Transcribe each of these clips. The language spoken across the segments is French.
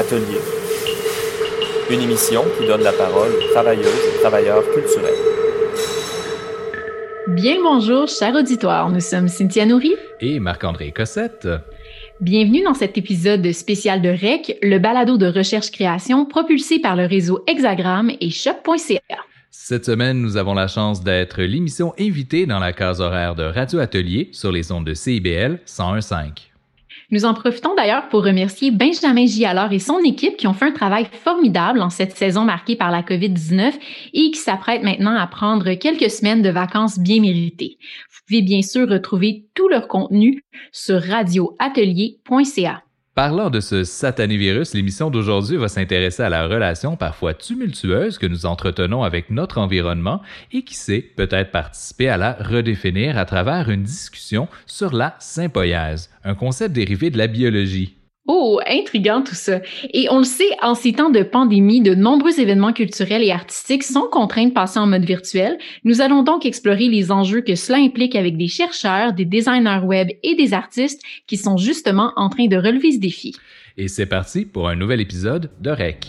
Atelier. Une émission qui donne la parole aux travailleuses et travailleurs culturels. Bien bonjour, cher auditoire. Nous sommes Cynthia Nourry et Marc-André Cossette. Bienvenue dans cet épisode spécial de REC, le balado de recherche-création propulsé par le réseau Hexagram et Choc.ca. Cette semaine, nous avons la chance d'être l'émission invitée dans la case horaire de Radio Atelier sur les ondes de CIBL 101.5. Nous en profitons d'ailleurs pour remercier Benjamin Gialor et son équipe qui ont fait un travail formidable en cette saison marquée par la COVID-19 et qui s'apprêtent maintenant à prendre quelques semaines de vacances bien méritées. Vous pouvez bien sûr retrouver tout leur contenu sur radioatelier.ca. Parlant de ce satané virus, l'émission d'aujourd'hui va s'intéresser à la relation parfois tumultueuse que nous entretenons avec notre environnement et qui sait peut-être participer à la redéfinir à travers une discussion sur la sympoïèse, un concept dérivé de la biologie. Oh, intriguant tout ça. Et on le sait, en ces temps de pandémie, de nombreux événements culturels et artistiques sont contraints de passer en mode virtuel. Nous allons donc explorer les enjeux que cela implique avec des chercheurs, des designers web et des artistes qui sont justement en train de relever ce défi. Et c'est parti pour un nouvel épisode de REC.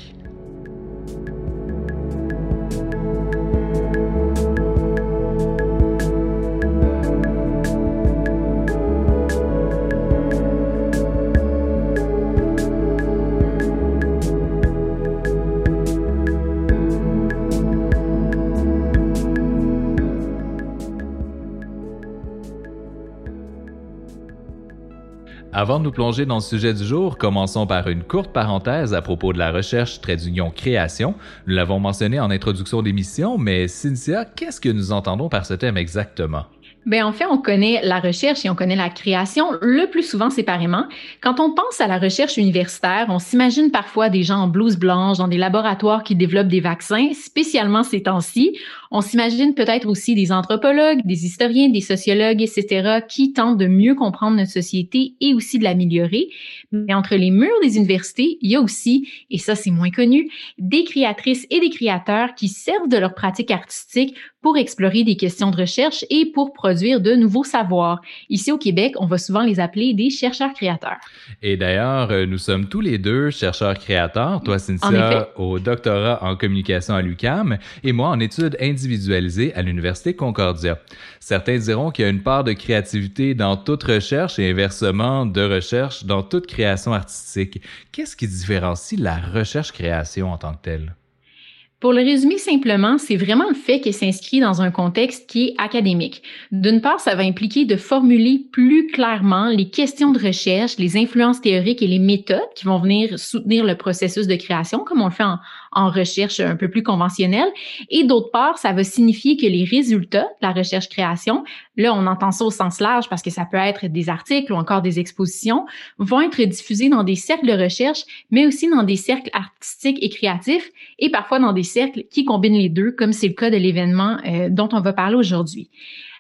Avant de nous plonger dans le sujet du jour, commençons par une courte parenthèse à propos de la recherche trait d'union création. Nous l'avons mentionné en introduction d'émission, mais Cynthia, qu'est-ce que nous entendons par ce thème exactement? Ben en fait, on connaît la recherche et on connaît la création le plus souvent séparément. Quand on pense à la recherche universitaire, on s'imagine parfois des gens en blouse blanche dans des laboratoires qui développent des vaccins, spécialement ces temps-ci. On s'imagine peut-être aussi des anthropologues, des historiens, des sociologues, etc., qui tentent de mieux comprendre notre société et aussi de l'améliorer. Mais entre les murs des universités, il y a aussi, et ça c'est moins connu, des créatrices et des créateurs qui servent de leur pratique artistique pour explorer des questions de recherche et pour de nouveaux savoirs. Ici au Québec, on va souvent les appeler des chercheurs-créateurs. Et d'ailleurs, euh, nous sommes tous les deux chercheurs-créateurs. Toi, Cynthia, au doctorat en communication à l'UCAM et moi en études individualisées à l'Université Concordia. Certains diront qu'il y a une part de créativité dans toute recherche et inversement de recherche dans toute création artistique. Qu'est-ce qui différencie la recherche-création en tant que telle? Pour le résumer simplement, c'est vraiment le fait qu'elle s'inscrit dans un contexte qui est académique. D'une part, ça va impliquer de formuler plus clairement les questions de recherche, les influences théoriques et les méthodes qui vont venir soutenir le processus de création, comme on le fait en, en recherche un peu plus conventionnelle. Et d'autre part, ça va signifier que les résultats de la recherche-création, là, on entend ça au sens large parce que ça peut être des articles ou encore des expositions, vont être diffusés dans des cercles de recherche, mais aussi dans des cercles artistiques et créatifs et parfois dans des cercles qui combinent les deux, comme c'est le cas de l'événement euh, dont on va parler aujourd'hui.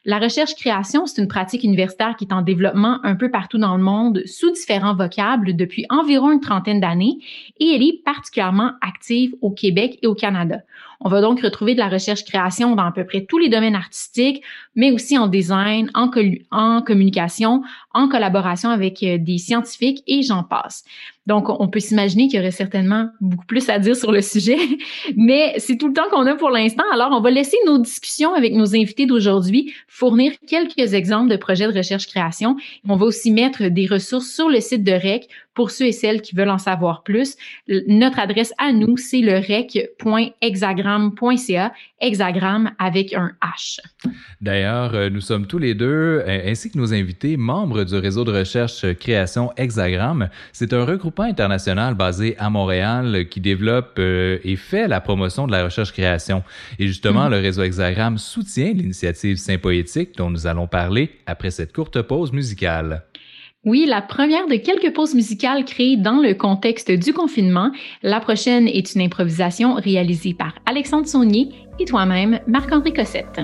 La recherche-création, c'est une pratique universitaire qui est en développement un peu partout dans le monde sous différents vocables depuis environ une trentaine d'années et elle est particulièrement active au Québec et au Canada. On va donc retrouver de la recherche-création dans à peu près tous les domaines artistiques, mais aussi en design, en, en communication, en collaboration avec euh, des scientifiques et j'en passe. Donc, on peut s'imaginer qu'il y aurait certainement beaucoup plus à dire sur le sujet, mais c'est tout le temps qu'on a pour l'instant. Alors, on va laisser nos discussions avec nos invités d'aujourd'hui fournir quelques exemples de projets de recherche-création. On va aussi mettre des ressources sur le site de REC pour ceux et celles qui veulent en savoir plus. Notre adresse à nous, c'est le rec.hexagram.ca, hexagram avec un H. D'ailleurs, euh, nous sommes tous les deux, ainsi que nos invités, membres du réseau de recherche création Hexagram. C'est un regroupement international basé à Montréal qui développe euh, et fait la promotion de la recherche-création. Et justement, mm-hmm. le réseau Hexagram soutient l'initiative Saint-Poétique dont nous allons parler après cette courte pause musicale. Oui, la première de quelques pauses musicales créées dans le contexte du confinement. La prochaine est une improvisation réalisée par Alexandre Saunier et toi-même, Marc-André Cossette.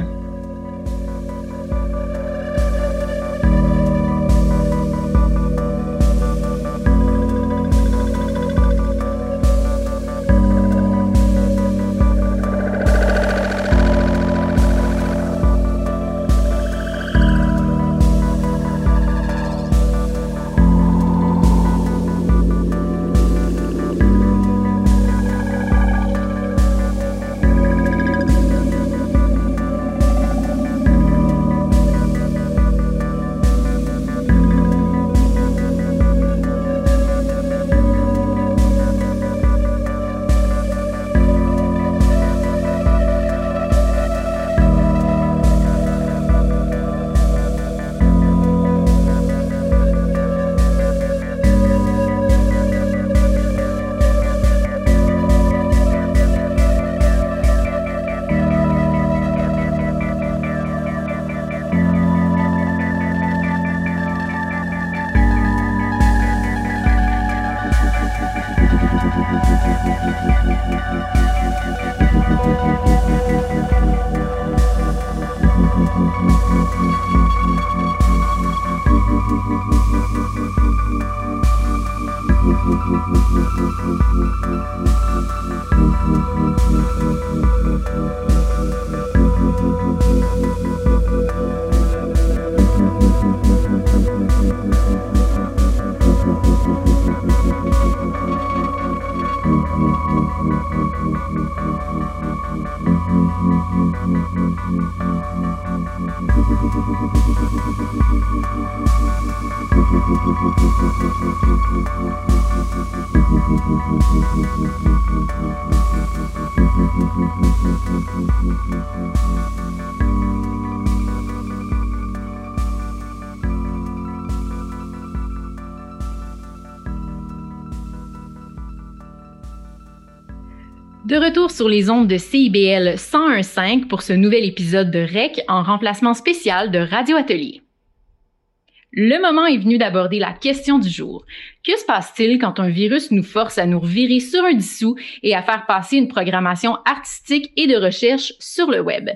Sur les ondes de CIBL 101.5 pour ce nouvel épisode de REC en remplacement spécial de Radio Atelier. Le moment est venu d'aborder la question du jour. Que se passe-t-il quand un virus nous force à nous revirer sur un dissous et à faire passer une programmation artistique et de recherche sur le web?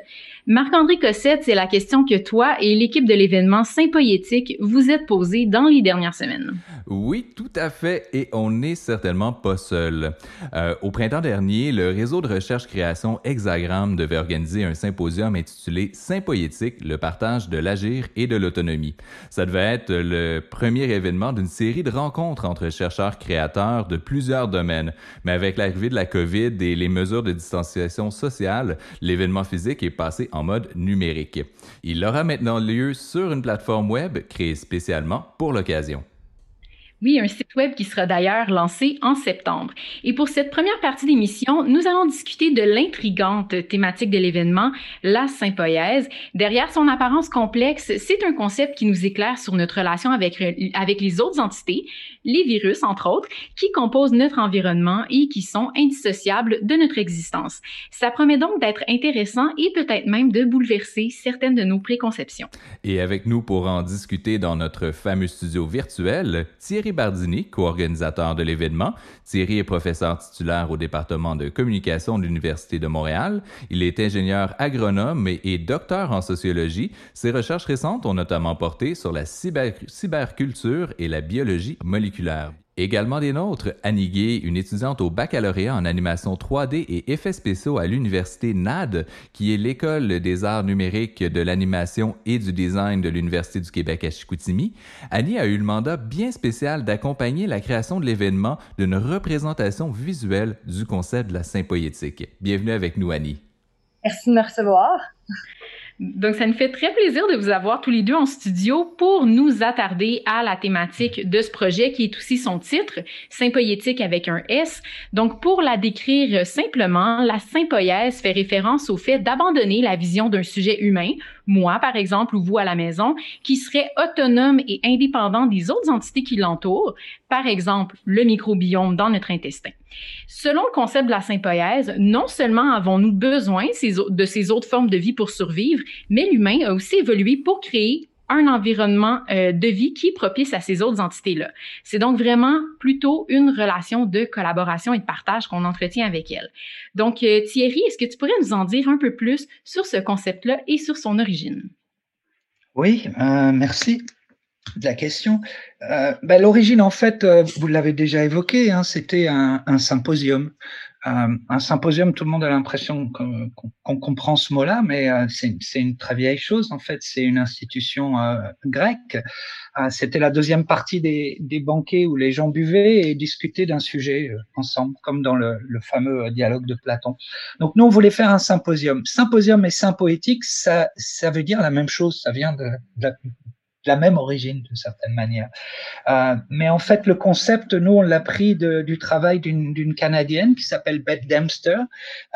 Marc-André Cossette, c'est la question que toi et l'équipe de l'événement Saint-Poétique vous êtes posée dans les dernières semaines. Oui, tout à fait, et on n'est certainement pas seul. Euh, au printemps dernier, le réseau de recherche-création Hexagram devait organiser un symposium intitulé Saint-Poétique, le partage de l'agir et de l'autonomie. Ça devait être le premier événement d'une série de rencontres entre chercheurs-créateurs de plusieurs domaines. Mais avec l'arrivée de la COVID et les mesures de distanciation sociale, l'événement physique est passé en mode numérique. Il aura maintenant lieu sur une plateforme web créée spécialement pour l'occasion. Oui, un site web qui sera d'ailleurs lancé en septembre. Et pour cette première partie d'émission, nous allons discuter de l'intrigante thématique de l'événement, la sympoïèse. Derrière son apparence complexe, c'est un concept qui nous éclaire sur notre relation avec, avec les autres entités, les virus entre autres, qui composent notre environnement et qui sont indissociables de notre existence. Ça promet donc d'être intéressant et peut-être même de bouleverser certaines de nos préconceptions. Et avec nous pour en discuter dans notre fameux studio virtuel, Thierry Bardini, co-organisateur de l'événement. Thierry est professeur titulaire au département de communication de l'Université de Montréal. Il est ingénieur agronome et, docteur en sociologie. Ses recherches récentes ont notamment porté sur la cyberculture et la biologie moléculaire. Également des nôtres, Annie Gay, une étudiante au baccalauréat en animation 3D et effets spéciaux à l'université NAD, qui est l'école des arts numériques, de l'animation et du design de l'Université du Québec à Chicoutimi. Annie a eu le mandat bien spécial d'accompagner la création de l'événement d'une représentation visuelle du concept de la sympoétique. Bienvenue avec nous, Annie. Merci de me recevoir. Donc, ça nous fait très plaisir de vous avoir tous les deux en studio pour nous attarder à la thématique de ce projet qui est aussi son titre, Sympoétique avec un S. Donc, pour la décrire simplement, la sympoïèse fait référence au fait d'abandonner la vision d'un sujet humain moi par exemple ou vous à la maison, qui serait autonome et indépendant des autres entités qui l'entourent, par exemple le microbiome dans notre intestin. Selon le concept de la sympoïèse, non seulement avons-nous besoin de ces autres formes de vie pour survivre, mais l'humain a aussi évolué pour créer un environnement euh, de vie qui propice à ces autres entités-là. C'est donc vraiment plutôt une relation de collaboration et de partage qu'on entretient avec elles. Donc, euh, Thierry, est-ce que tu pourrais nous en dire un peu plus sur ce concept-là et sur son origine? Oui, euh, merci de la question. Ben, l'origine, en fait, vous l'avez déjà évoqué, hein, c'était un, symposium euh, un symposium, tout le monde a l'impression qu'on comprend ce mot-là, mais euh, c'est une très vieille chose en fait. C'est une institution euh, grecque. C'était la deuxième partie des, banquets où les gens buvaient et discutaient d'un sujet ensemble, comme dans le, le, fameux dialogue de Platon. Donc nous, on voulait faire un symposium. Symposium et sympoétique, ça, ça veut dire la même chose. Ça vient de, de, la même origine d'une certaine manière. Euh, mais en fait, le concept, nous, on l'a pris de, du travail d'une Canadienne qui s'appelle Beth Dempster,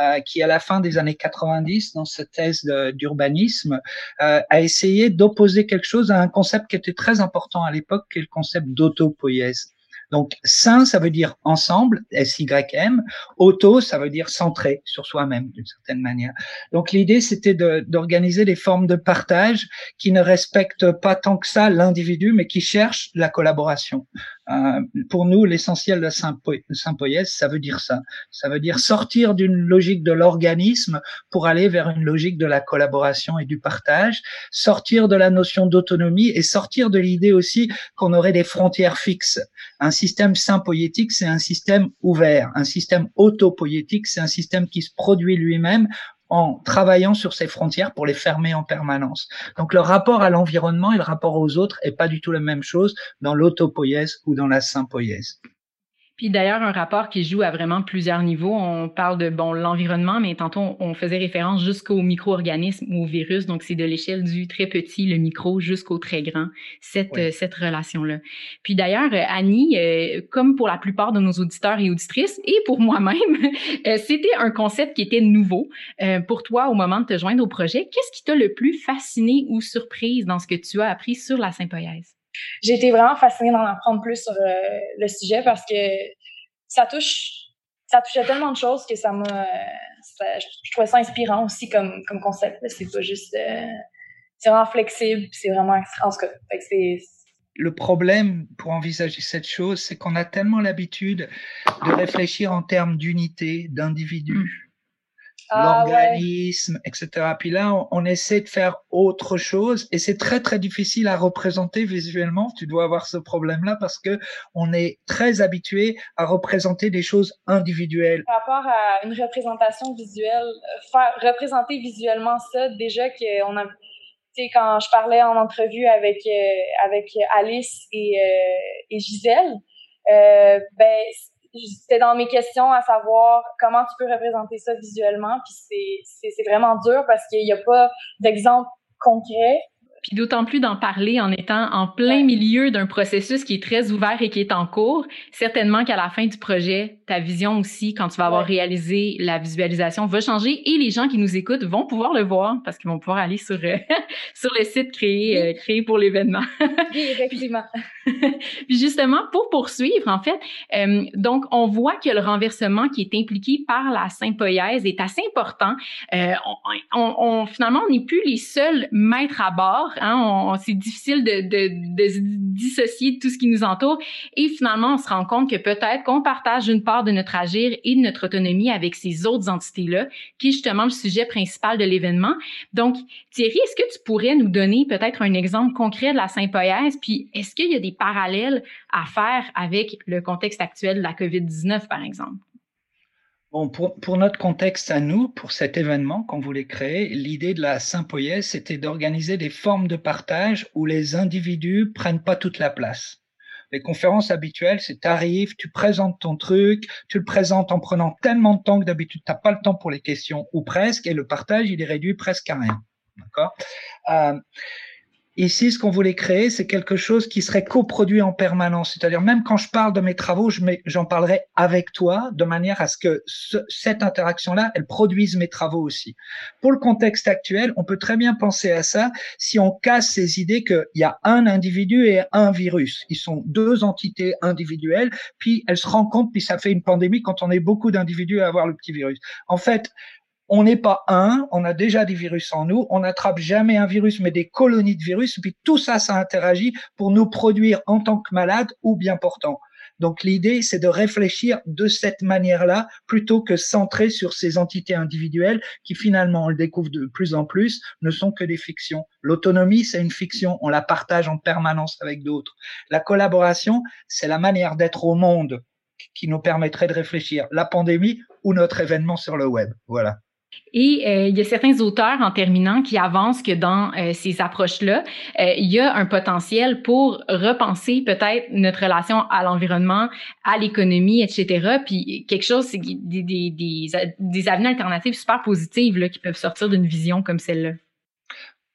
euh, qui à la fin des années 90, dans sa thèse d'urbanisme, euh, a essayé d'opposer quelque chose à un concept qui était très important à l'époque, qui est le concept d'autopoïèse. Donc, saint, ça veut dire ensemble, S-Y-M. Auto, ça veut dire centré sur soi-même, d'une certaine manière. Donc, l'idée, c'était d'organiser des formes de partage qui ne respectent pas tant que ça l'individu, mais qui cherchent la collaboration. Euh, pour nous, l'essentiel de la sympoïèse, ça veut dire ça. Ça veut dire sortir d'une logique de l'organisme pour aller vers une logique de la collaboration et du partage, sortir de la notion d'autonomie et sortir de l'idée aussi qu'on aurait des frontières fixes. Un système sympoïétique, c'est un système ouvert. Un système autopoïétique, c'est un système qui se produit lui-même en travaillant sur ces frontières pour les fermer en permanence. Donc le rapport à l'environnement et le rapport aux autres est pas du tout la même chose dans l'autopoïèse ou dans la sympoïèse. Puis d'ailleurs, un rapport qui joue à vraiment plusieurs niveaux. On parle de bon l'environnement, mais tantôt on faisait référence jusqu'aux micro-organismes ou aux virus. Donc c'est de l'échelle du très petit, le micro, jusqu'au très grand, cette, euh, cette relation-là. Puis d'ailleurs, euh, Annie, euh, comme pour la plupart de nos auditeurs et auditrices, et pour moi-même, c'était un concept qui était nouveau pour toi au moment de te joindre au projet. Qu'est-ce qui t'a le plus fasciné ou surprise dans ce que tu as appris sur la sympoïèse? J'ai été vraiment fascinée d'en apprendre plus sur le sujet parce que ça touche, ça touchait tellement de choses que ça m'a, je trouvais ça inspirant aussi comme, comme concept. C'est pas juste, c'est vraiment flexible, c'est vraiment, en tout cas, c'est, le problème pour envisager cette chose, c'est qu'on a tellement l'habitude de réfléchir en termes d'unité, d'individu, mm. Ah, l'organisme, etc. Puis là, on, essaie de faire autre chose et c'est très très difficile à représenter visuellement. Tu dois avoir ce problème-là parce que on est très habitué à représenter des choses individuelles. Par rapport à une représentation visuelle, faire représenter visuellement ça, déjà qu'on a quand je parlais en entrevue avec euh, avec Alice et, euh, et Gisèle, euh, ben c'était dans mes questions à savoir comment tu peux représenter ça visuellement. Puis c'est c'est vraiment dur parce qu'il n'y a pas d'exemple concret puis d'autant plus d'en parler en étant en plein milieu d'un processus qui est très ouvert et qui est en cours. Certainement qu'à la fin du projet, ta vision aussi, quand tu vas avoir réalisé la visualisation, va changer et les gens qui nous écoutent vont pouvoir le voir parce qu'ils vont pouvoir aller sur, euh, sur le site créé, euh, créé pour l'événement. oui, effectivement. Puis justement, pour poursuivre, en fait, euh, donc on voit que le renversement qui est impliqué par la sympoïèse est assez important. On, on, on, finalement, on n'est plus les seuls maîtres à bord Hein, c'est difficile de, dissocier tout ce qui nous entoure. Et finalement, on se rend compte que peut-être qu'on partage une part de notre agir et de notre autonomie avec ces autres entités-là, qui est justement le sujet principal de l'événement. Donc, Thierry, est-ce que tu pourrais nous donner peut-être un exemple concret de la sympoïèse? Puis, est-ce qu'il y a des parallèles à faire avec le contexte actuel de la COVID-19, par exemple? Pour, notre contexte à nous, pour cet événement qu'on voulait créer, l'idée de la sympoïèse, c'était d'organiser des formes de partage où les individus prennent pas toute la place. Les conférences habituelles, c'est t'arrives, tu présentes ton truc, tu le présentes en prenant tellement de temps que d'habitude t'as pas le temps pour les questions ou presque, et le partage il est réduit presque à rien. D'accord? Euh, Ici, ce qu'on voulait créer, c'est quelque chose qui serait coproduit en permanence. C'est-à-dire, même quand je parle de mes travaux, j'en parlerai avec toi, de manière à ce que cette interaction-là, elle produise mes travaux aussi. Pour le contexte actuel, on peut très bien penser à ça si on casse ces idées qu'il y a un individu et un virus. Ils sont deux entités individuelles, puis elles se rencontrent, puis ça fait une pandémie quand on est beaucoup d'individus à avoir le petit virus. En fait, on n'est pas un, on a déjà des virus en nous, on n'attrape jamais un virus, mais des colonies de virus, et puis tout ça, ça interagit pour nous produire en tant que malades ou bien portants. Donc l'idée, c'est de réfléchir de cette manière-là, plutôt que centrer sur ces entités individuelles qui finalement, on le découvre de plus en plus, ne sont que des fictions. L'autonomie, c'est une fiction, on la partage en permanence avec d'autres. La collaboration, c'est la manière d'être au monde qui nous permettrait de réfléchir. La pandémie ou notre événement sur le web. Voilà. Et euh, il y a certains auteurs, en terminant, qui avancent que dans euh, ces approches-là, euh, il y a un potentiel pour repenser peut-être notre relation à l'environnement, à l'économie, etc. Puis quelque chose, c'est des, des, des, des avenues alternatives super positives qui peuvent sortir d'une vision comme celle-là.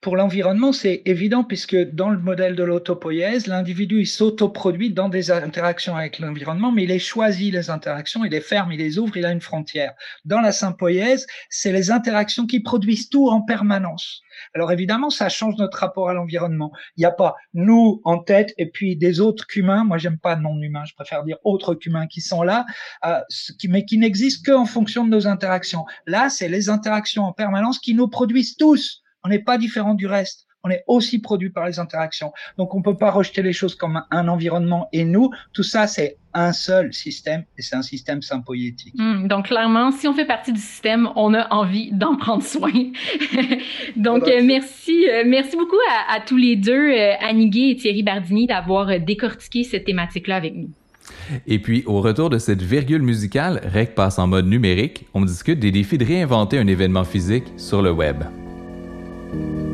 Pour l'environnement, c'est évident puisque dans le modèle de l'autopoïèse, l'individu s'autoproduit dans des interactions avec l'environnement, mais il est choisi les interactions, il les ferme, il les ouvre, il a une frontière. Dans la sympoïèse, c'est les interactions qui produisent tout en permanence. Alors évidemment, ça change notre rapport à l'environnement. Il n'y a pas nous en tête et puis des autres qu'humains. Moi, j'aime pas non humains, je préfère dire autres qu'humains qui sont là, euh, mais qui n'existent qu'en fonction de nos interactions. Là, c'est les interactions en permanence qui nous produisent tous on n'est pas différent du reste. On est aussi produit par les interactions. Donc, on peut pas rejeter les choses comme un, environnement et nous. Tout ça, c'est un seul système et c'est un système sympoïétique. Hmm, donc, clairement, si on fait partie du système, on a envie d'en prendre soin. donc, euh, merci, euh, merci beaucoup à, tous les deux, euh, Annie et Thierry Bardini, d'avoir décortiqué cette thématique-là avec nous. Et puis, au retour de cette virgule musicale, REC passe en mode numérique. On discute des défis de réinventer un événement physique sur le web. thank you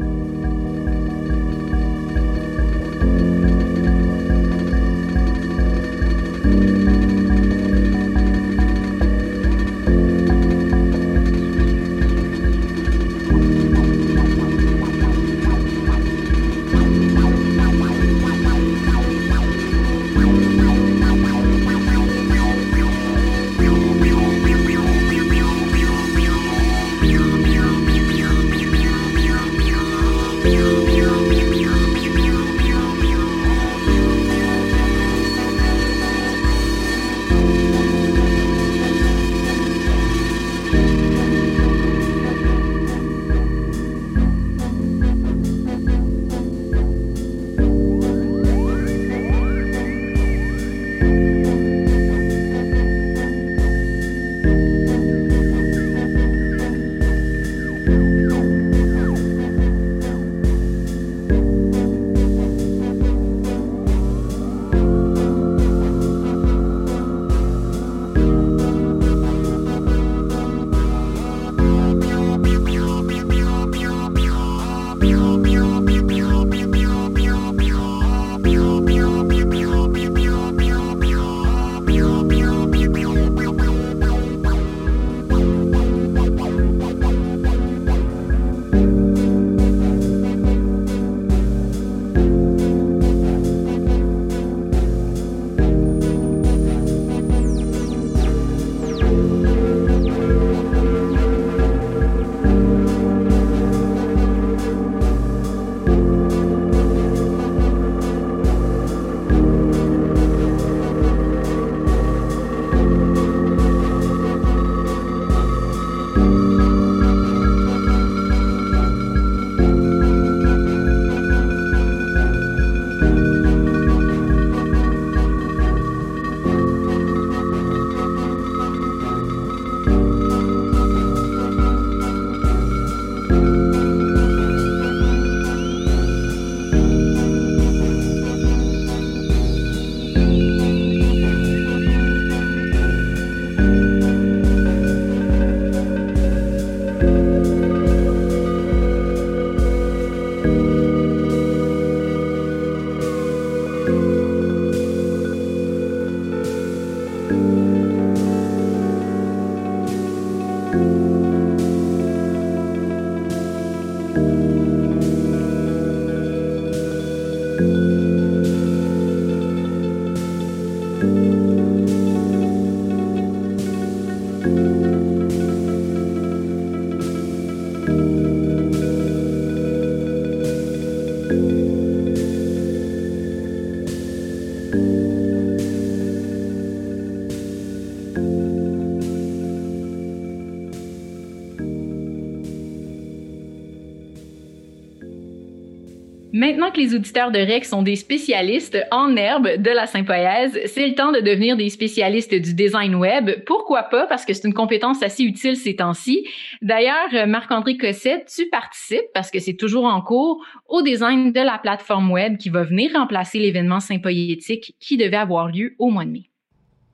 Maintenant que les auditeurs de REC sont des spécialistes en herbe de la sympoèse, c'est le temps de devenir des spécialistes du design web. Pourquoi pas? Parce que c'est une compétence assez utile ces temps-ci. D'ailleurs, Marc-André Cossette, tu participes, parce que c'est toujours en cours, au design de la plateforme web qui va venir remplacer l'événement sympoétique qui devait avoir lieu au mois de mai.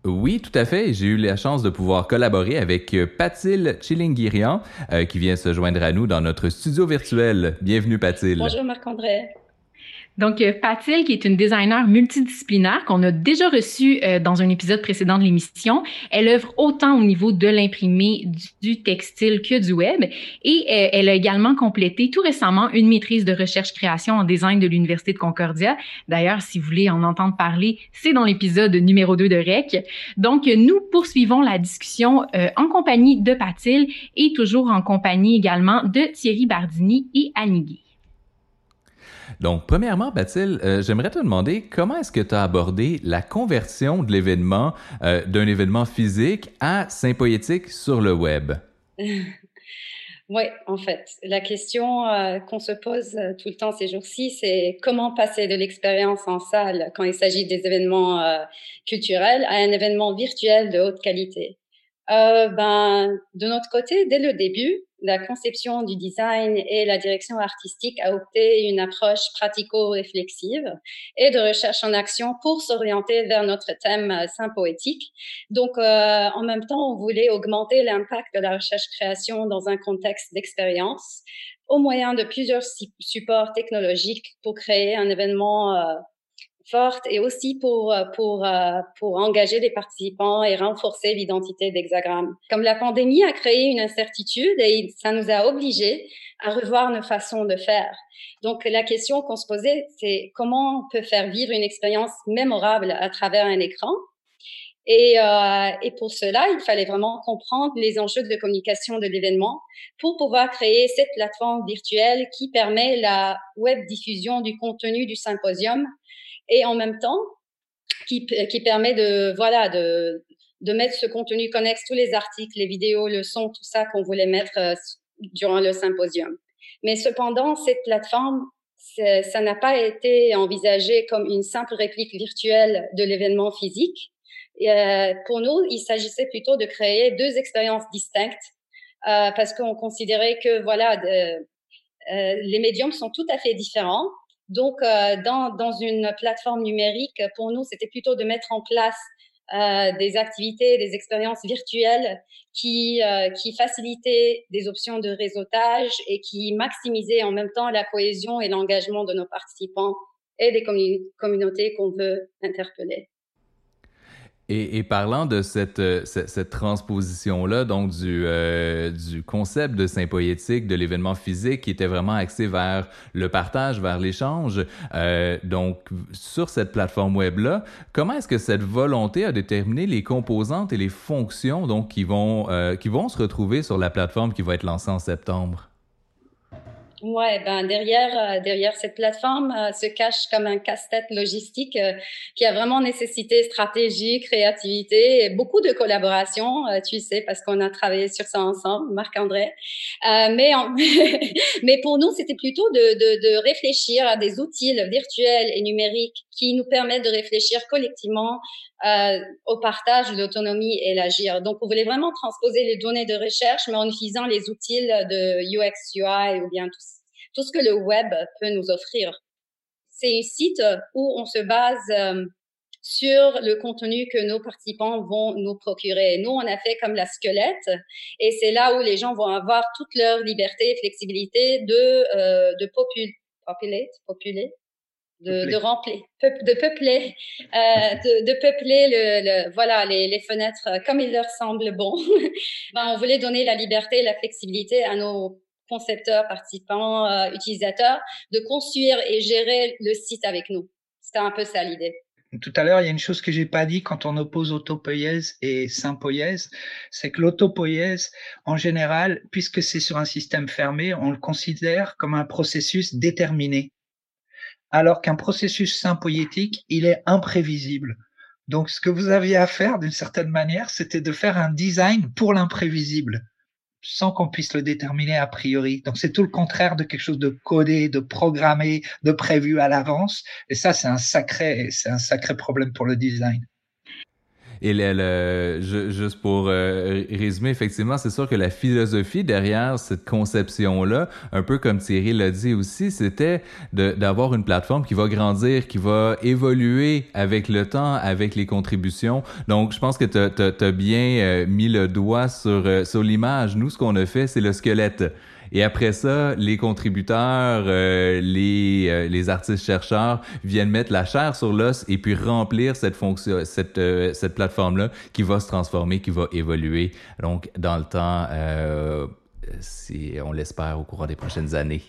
Oui, tout à fait. J'ai eu la chance de pouvoir collaborer avec euh, Patil Chilingirian, euh, qui vient se joindre à nous dans notre studio virtuel. Bienvenue, Patil. Bonjour, Marc-André. Donc, euh, Patil, qui est une designer multidisciplinaire qu'on a déjà reçue euh, dans un épisode précédent de l'émission, elle œuvre autant au niveau de l'imprimé, du, textile que du web. Et euh, elle a également complété tout récemment une maîtrise de recherche-création en design de l'Université de Concordia. D'ailleurs, si vous voulez en entendre parler, c'est dans l'épisode numéro 2 de REC. Donc, nous poursuivons la discussion en compagnie de Patil et toujours en compagnie également de Thierry Bardini et Annie donc, premièrement, Bathilde, euh, j'aimerais te demander comment est-ce que tu as abordé la conversion de l'événement, euh, d'un événement physique à Saint-Poétique sur le web? Oui, en fait, la question euh, qu'on se pose tout le temps ces jours-ci, c'est comment passer de l'expérience en salle quand il s'agit des événements culturels à un événement virtuel de haute qualité? ben, de notre côté, dès le début, la conception du design et la direction artistique a opté une approche pratico-réflexive et de recherche en action pour s'orienter vers notre thème euh, poétique. Donc, euh, en même temps, on voulait augmenter l'impact de la recherche-création dans un contexte d'expérience au moyen de plusieurs supports technologiques pour créer un événement euh, forte et aussi pour, euh, euh, pour engager les participants et renforcer l'identité d'Hexagram. Comme la pandémie a créé une incertitude et ça nous a obligés à revoir nos façons de faire. Donc la question qu'on se posait, c'est comment on peut faire vivre une expérience mémorable à travers un écran? Et, euh, et pour cela, il fallait vraiment comprendre les enjeux de communication de l'événement pour pouvoir créer cette plateforme virtuelle qui permet la web diffusion du contenu du symposium et en même temps qui, permet de voilà de mettre ce contenu connexe, tous les articles, les vidéos, le son, tout ça qu'on voulait mettre euh, durant le symposium. Mais cependant, cette plateforme, ça n'a pas été envisagé comme une simple réplique virtuelle de l'événement physique. Euh, pour nous, il s'agissait plutôt de créer deux expériences distinctes euh, parce qu'on considérait que voilà, les médiums sont tout à fait différents donc, euh, dans, dans une plateforme numérique, pour nous, c'était plutôt de mettre en place euh, des activités, des expériences virtuelles qui, euh, qui facilitaient des options de réseautage et qui maximisaient en même temps la cohésion et l'engagement de nos participants et des communautés qu'on veut interpeller. Et, parlant de cette, euh, cette, transposition-là, donc du, euh, du concept de Saint-Poétique, de l'événement physique qui était vraiment axé vers le partage, vers l'échange, euh, donc sur cette plateforme web-là, comment est-ce que cette volonté a déterminé les composantes et les fonctions donc, qui, vont, qui vont se retrouver sur la plateforme qui va être lancée en septembre? Ouais, ben derrière euh, derrière cette plateforme euh, se cache comme un casse-tête logistique euh, qui a vraiment nécessité stratégie, créativité et beaucoup de collaboration, tu sais, parce qu'on a travaillé sur ça ensemble, Marc-André. mais mais pour nous, c'était plutôt de, de, de réfléchir à des outils virtuels et numériques qui nous permettent de réfléchir collectivement euh, au partage, l'autonomie et l'agir. Donc, on voulait vraiment transposer les données de recherche, mais en utilisant les outils de UX, UI ou bien tout, tout ce que le web peut nous offrir. C'est un site où on se base euh, sur le contenu que nos participants vont nous procurer. Nous, on a fait comme la squelette et c'est là où les gens vont avoir toute leur liberté et flexibilité de, euh, de popul populate, populer, de, de remplir, de peupler, euh, de, de, peupler le, le voilà les, les, fenêtres comme il leur semble bon. ben, on voulait donner la liberté et la flexibilité à nos concepteurs, participants, euh, utilisateurs, de construire et gérer le site avec nous. C'était un peu ça l'idée. Tout à l'heure, il y a une chose que j'ai pas dit quand on oppose autopoïèse et sympoïèse, c'est que l'autopoïèse, en général, puisque c'est sur un système fermé, on le considère comme un processus déterminé. Alors qu'un processus sympoïétique, il est imprévisible. Donc, ce que vous aviez à faire, d'une certaine manière, c'était de faire un design pour l'imprévisible sans qu'on puisse le déterminer a priori. Donc c'est tout le contraire de quelque chose de codé, de programmé, de prévu à l'avance. Et ça, c'est un sacré, c'est un sacré problème pour le design. Et le, juste pour euh, résumer, effectivement, c'est sûr que la philosophie derrière cette conception-là, un peu comme Thierry l'a dit aussi, c'était d'avoir une plateforme qui va grandir, qui va évoluer avec le temps, avec les contributions. Donc, je pense que tu as, bien euh, mis le doigt sur, euh, sur l'image. Nous, ce qu'on a fait, c'est le squelette. Et après ça, les contributeurs, euh, les, euh, les artistes-chercheurs viennent mettre la chair sur l'os et puis remplir cette fonction, cette, euh, cette plateforme-là qui va se transformer, qui va évoluer. Donc, dans le temps, si on l'espère au cours des prochaines années.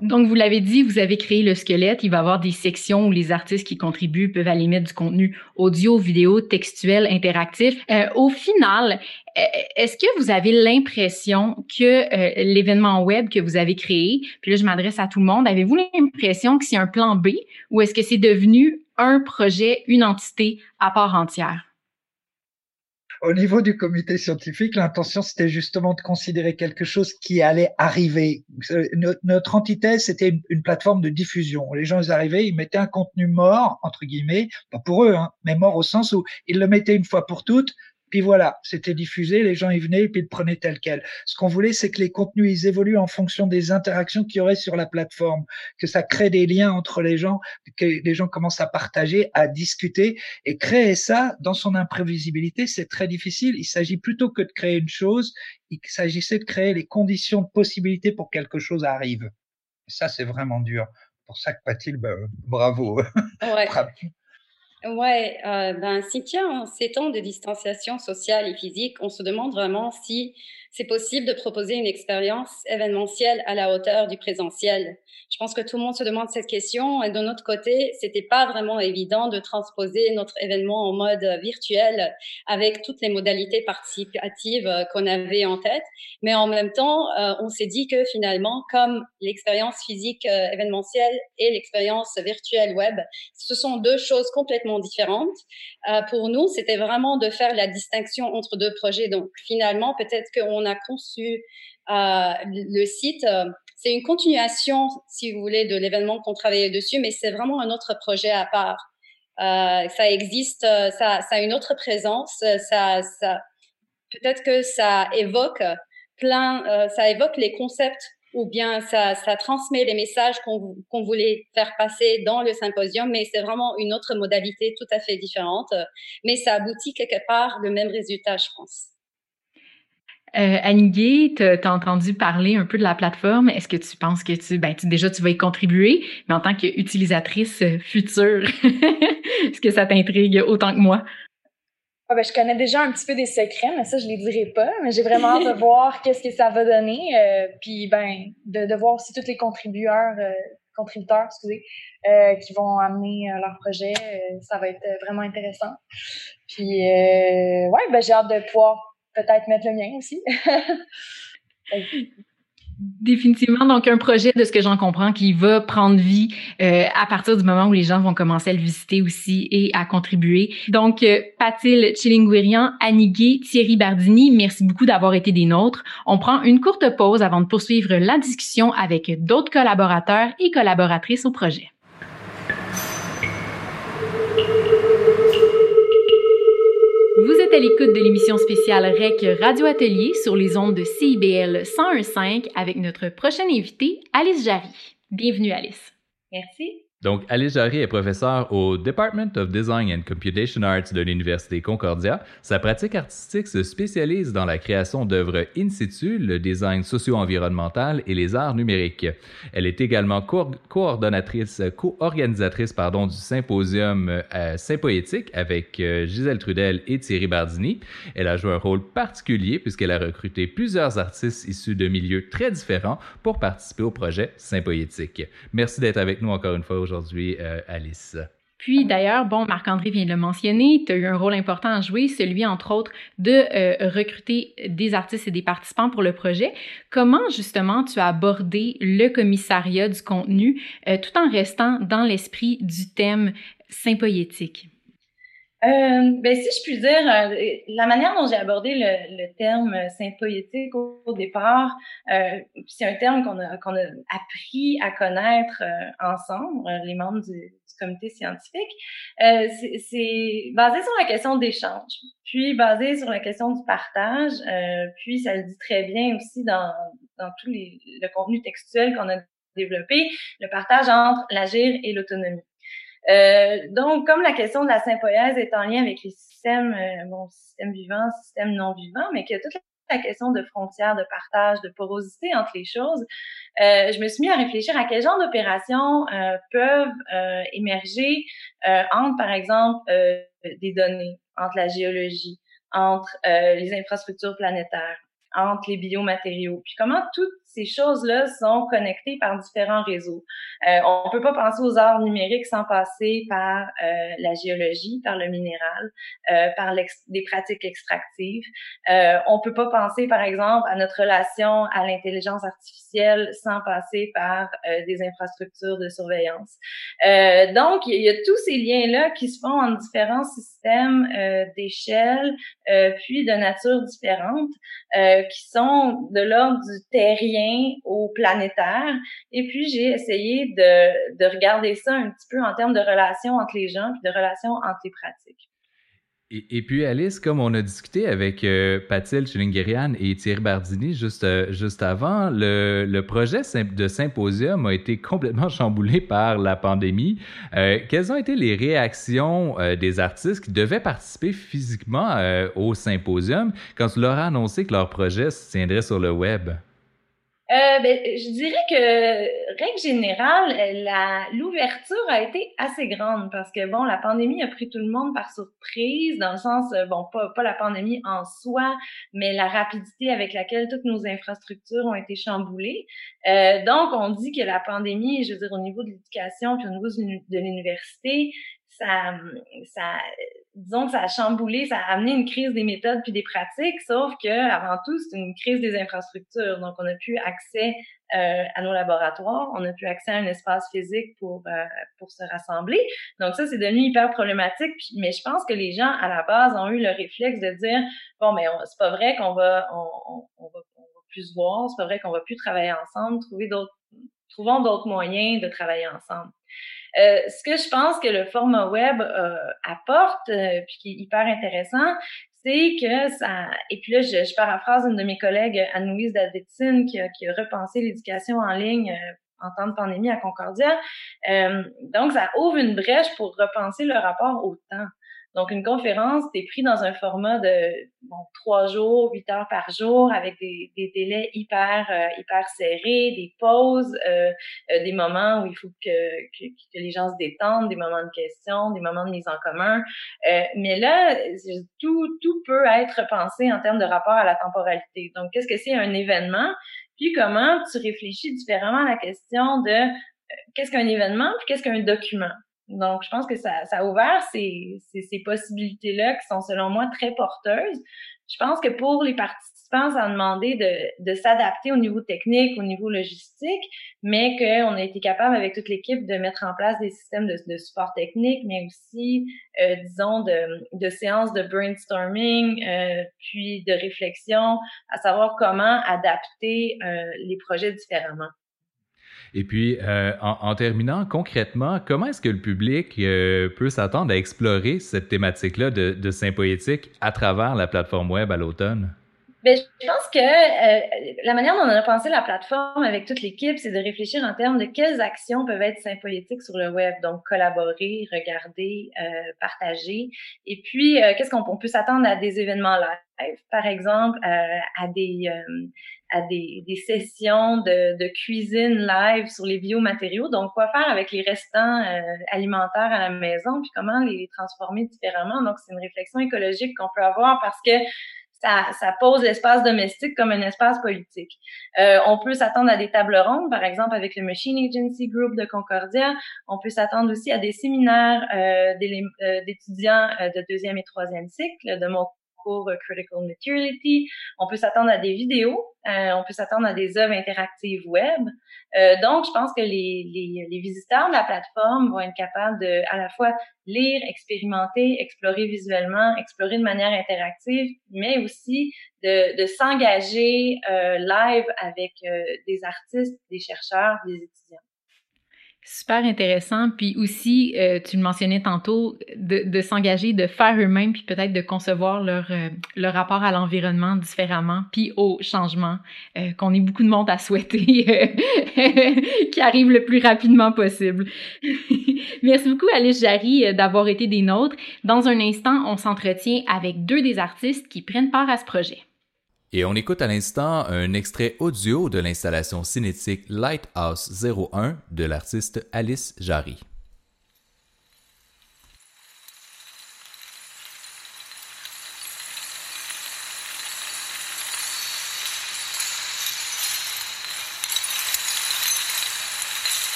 Donc, vous l'avez dit, vous avez créé le squelette. Il va y avoir des sections où les artistes qui contribuent peuvent aller mettre du contenu audio, vidéo, textuel, interactif. Euh, au final, euh, est-ce que vous avez l'impression que euh, l'événement web que vous avez créé, puis là, je m'adresse à tout le monde, avez-vous l'impression que c'est un plan B ou est-ce que c'est devenu un projet, une entité à part entière? Au niveau du comité scientifique, l'intention, c'était justement de considérer quelque chose qui allait arriver. Euh, notre, entité, c'était une, plateforme de diffusion. Les gens, ils arrivaient, ils mettaient un contenu mort, entre guillemets, pas pour eux, hein, mais mort au sens où ils le mettaient une fois pour toutes, puis voilà, c'était diffusé, les gens y venaient et puis ils le prenaient tel quel. Ce qu'on voulait, c'est que les contenus, ils évoluent en fonction des interactions qu'il y aurait sur la plateforme, que ça crée des liens entre les gens, que les gens commencent à partager, à discuter. Et créer ça dans son imprévisibilité, c'est très difficile. Il s'agit plutôt que de créer une chose, il s'agissait de créer les conditions de possibilité pour que quelque chose arrive. Et ça, c'est vraiment dur. Pour ça que Patil, ben, bravo. Ouais. Ouais, euh, ben Cynthia, en ces temps de distanciation sociale et physique, on se demande vraiment si c'est possible de proposer une expérience événementielle à la hauteur du présentiel. Je pense que tout le monde se demande cette question et de notre côté, c'était pas vraiment évident de transposer notre événement en mode virtuel avec toutes les modalités participatives qu'on avait en tête. Mais en même temps, euh, on s'est dit que finalement, comme l'expérience physique euh, événementielle et l'expérience virtuelle web, ce sont deux choses complètement différentes. Euh, pour nous, c'était vraiment de faire la distinction entre deux projets. Donc finalement, peut-être qu'on a conçu euh, le site. Euh, c'est une continuation, si vous voulez, de l'événement qu'on travaillait dessus, mais c'est vraiment un autre projet à part. Euh, ça existe, ça, a une autre présence. Ça, peut-être que ça évoque plein, ça évoque les concepts ou bien ça, transmet les messages qu'on voulait faire passer dans le symposium, mais c'est vraiment une autre modalité tout à fait différente. Mais ça aboutit quelque part le même résultat, je pense. Euh, Annie tu as entendu parler un peu de la plateforme. Est-ce que tu penses que tu, ben, tu, déjà, tu vas y contribuer, mais en tant qu'utilisatrice future, est-ce que ça t'intrigue autant que moi? Ah ben, je connais déjà un petit peu des secrets, mais ça, je les dirai pas. Mais j'ai vraiment hâte de voir qu'est-ce que ça va donner. Euh, puis, ben, de, de, voir aussi tous les contributeurs, euh, contributeurs, excusez, euh, qui vont amener euh, leur projet. ça va être vraiment intéressant. Puis, ouais, ben, j'ai hâte de pouvoir peut-être mettre le mien aussi. Définitivement, donc un projet de ce que j'en comprends qui va prendre vie euh, à partir du moment où les gens vont commencer à le visiter aussi et à contribuer. Donc, euh, Patil Chilingwirian, Anigué, Thierry Bardini, merci beaucoup d'avoir été des nôtres. On prend une courte pause avant de poursuivre la discussion avec d'autres collaborateurs et collaboratrices au projet. Vous êtes à l'écoute de l'émission spéciale REC Radio Atelier sur les ondes de CIBL 101.5 avec notre prochaine invitée, Alice Jarry. Bienvenue, Alice. Merci. Donc, Alice Jarry est professeur au Department of Design and Computation Arts de l'Université Concordia. Sa pratique artistique se spécialise dans la création d'œuvres in situ, le design socio-environnemental et les arts numériques. Elle est également coordonnatrice, co-organisatrice pardon, du symposium euh, Saint-Poétique avec euh, Gisèle Trudel et Thierry Bardini. Elle a joué un rôle particulier puisqu'elle a recruté plusieurs artistes issus de milieux très différents pour participer au projet Saint-Poétique. Merci d'être avec nous encore une fois euh, Alice? Puis d'ailleurs, bon, Marc-André vient de le mentionner, tu as eu un rôle important à jouer, celui entre autres de euh, recruter des artistes et des participants pour le projet. Comment justement tu as abordé le commissariat du contenu euh, tout en restant dans l'esprit du thème sympoétique? Euh, ben, si je puis dire, euh, la manière dont j'ai abordé le, le terme sympoétique au, au départ, euh, c'est un terme qu'on a, qu'on a appris à connaître euh, ensemble, euh, les membres du, du comité scientifique. c'est basé sur la question d'échange, puis basé sur la question du partage, puis ça le dit très bien aussi dans, dans tout les, le contenu textuel qu'on a développé, le partage entre l'agir et l'autonomie. Euh, donc, comme la question de la sympoïèse est en lien avec les systèmes, euh, bon, système vivant, système non vivant, mais que toute la question de frontières, de partage, de porosité entre les choses, euh, je me suis mis à réfléchir à quel genre d'opérations euh, peuvent euh, émerger entre, par exemple, des données, entre la géologie, entre les infrastructures planétaires, entre les biomatériaux, puis comment toutes ces choses-là sont connectées par différents réseaux. Euh, on peut pas penser aux arts numériques sans passer par euh, la géologie, par le minéral, euh, par des pratiques extractives. Euh, on peut pas penser, par exemple, à notre relation à l'intelligence artificielle sans passer par euh, des infrastructures de surveillance. Euh, donc, il y, a tous ces liens-là qui se font en différents systèmes d'échelle, puis de nature différente, qui sont de l'ordre du terrien au planétaire. Et puis, j'ai essayé de, de regarder ça un petit peu en termes de relations entre les gens, puis de relations entre les pratiques. Et, puis Alice, comme on a discuté avec euh, Patil Chilingerian et Thierry Bardini juste, euh, juste avant, le, le, projet de symposium a été complètement chamboulé par la pandémie. Euh, quelles ont été les réactions euh, des artistes qui devaient participer physiquement au symposium quand tu leur as annoncé que leur projet se tiendrait sur le web? Euh, ben, je dirais que, règle générale, l'ouverture a été assez grande parce que, bon, la pandémie a pris tout le monde par surprise, dans le sens, euh, bon, pas, pas la pandémie en soi, mais la rapidité avec laquelle toutes nos infrastructures ont été chamboulées. Euh, donc, on dit que la pandémie, je veux dire, au niveau de l'éducation puis au niveau de l'université, ça, ça, disons que ça a chamboulé, ça a amené une crise des méthodes puis des pratiques, sauf que avant tout, c'est une crise des infrastructures. Donc, on n'a plus accès euh, à nos laboratoires, on n'a plus accès à un espace physique pour euh, pour se rassembler. Donc ça, c'est devenu hyper problématique. Puis, mais je pense que les gens à la base ont eu le réflexe de dire bon, mais c'est pas vrai qu'on va on, va on va plus se voir, c'est pas vrai qu'on va plus travailler ensemble, trouver d'autres trouvons d'autres moyens de travailler ensemble. Euh, ce que je pense que le format web euh, apporte, euh, puis qui est hyper intéressant, c'est que ça. Et puis là, je, paraphrase une de mes collègues, Anne-Louise Davidson, qui a repensé l'éducation en ligne en temps de pandémie à Concordia. donc, ça ouvre une brèche pour repenser le rapport au temps. Donc, une conférence, tu es pris dans un format de bon, trois jours, huit heures par jour, avec des, des délais hyper, euh, hyper serrés, des pauses, euh, euh, des moments où il faut que, que, que, les gens se détendent, des moments de questions, des moments de mise en commun. Euh, mais là, tout, tout peut être pensé en termes de rapport à la temporalité. Donc, qu'est-ce que c'est un événement? Puis comment tu réfléchis différemment à la question de euh, qu'est-ce qu'un événement, puis qu'est-ce qu'un document? Donc, je pense que ça, ça a ouvert ces, ces, ces possibilités-là qui sont, selon moi, très porteuses. Je pense que pour les participants, ça a demandé de, de s'adapter au niveau technique, au niveau logistique, mais qu'on a été capable, avec toute l'équipe, de mettre en place des systèmes de, de support technique, mais aussi, euh, disons, de, de séances de brainstorming, euh, puis de réflexion, à savoir comment adapter euh, les projets différemment. Et puis, euh, en, terminant, concrètement, comment est-ce que le public euh, peut s'attendre à explorer cette thématique-là de, de Saint-Poétique à travers la plateforme web à l'automne? Ben, je pense que euh, la manière dont on a pensé la plateforme avec toute l'équipe, c'est de réfléchir en termes de quelles actions peuvent être symphoétiques sur le web. Donc, collaborer, regarder, euh, partager. Et puis, euh, qu'est-ce qu'on peut s'attendre à des événements live? Par exemple, à des à des, des sessions de, de, cuisine live sur les biomatériaux. Donc, quoi faire avec les restants alimentaires à la maison, puis comment les transformer différemment? Donc, c'est une réflexion écologique qu'on peut avoir parce que ça, ça pose l'espace domestique comme un espace politique. Euh, on peut s'attendre à des tables rondes, par exemple avec le Machine Agency Group de Concordia. On peut s'attendre aussi à des séminaires euh, euh d'étudiants euh, de deuxième et troisième cycle de mon cours Critical Maturity. On peut s'attendre à des vidéos. Euh, on peut s'attendre à des œuvres interactives web. Euh, donc, je pense que les, les, les, visiteurs de la plateforme vont être capables de à la fois lire, expérimenter, explorer visuellement, explorer de manière interactive, mais aussi de, de s'engager euh, live avec euh, des artistes, des chercheurs, des étudiants. Super intéressant. Puis aussi, euh, tu le mentionnais tantôt, de, de s'engager, de faire eux-mêmes, puis peut-être de concevoir leur, euh, leur rapport à l'environnement différemment, puis au changement, euh, qu'on ait beaucoup de monde à souhaiter qui arrive le plus rapidement possible. Merci beaucoup, Alice Jarry, d'avoir été des nôtres. Dans un instant, on s'entretient avec deux des artistes qui prennent part à ce projet. Et on écoute à l'instant un extrait audio de l'installation cinétique Lighthouse 01 de l'artiste Alice Jarry.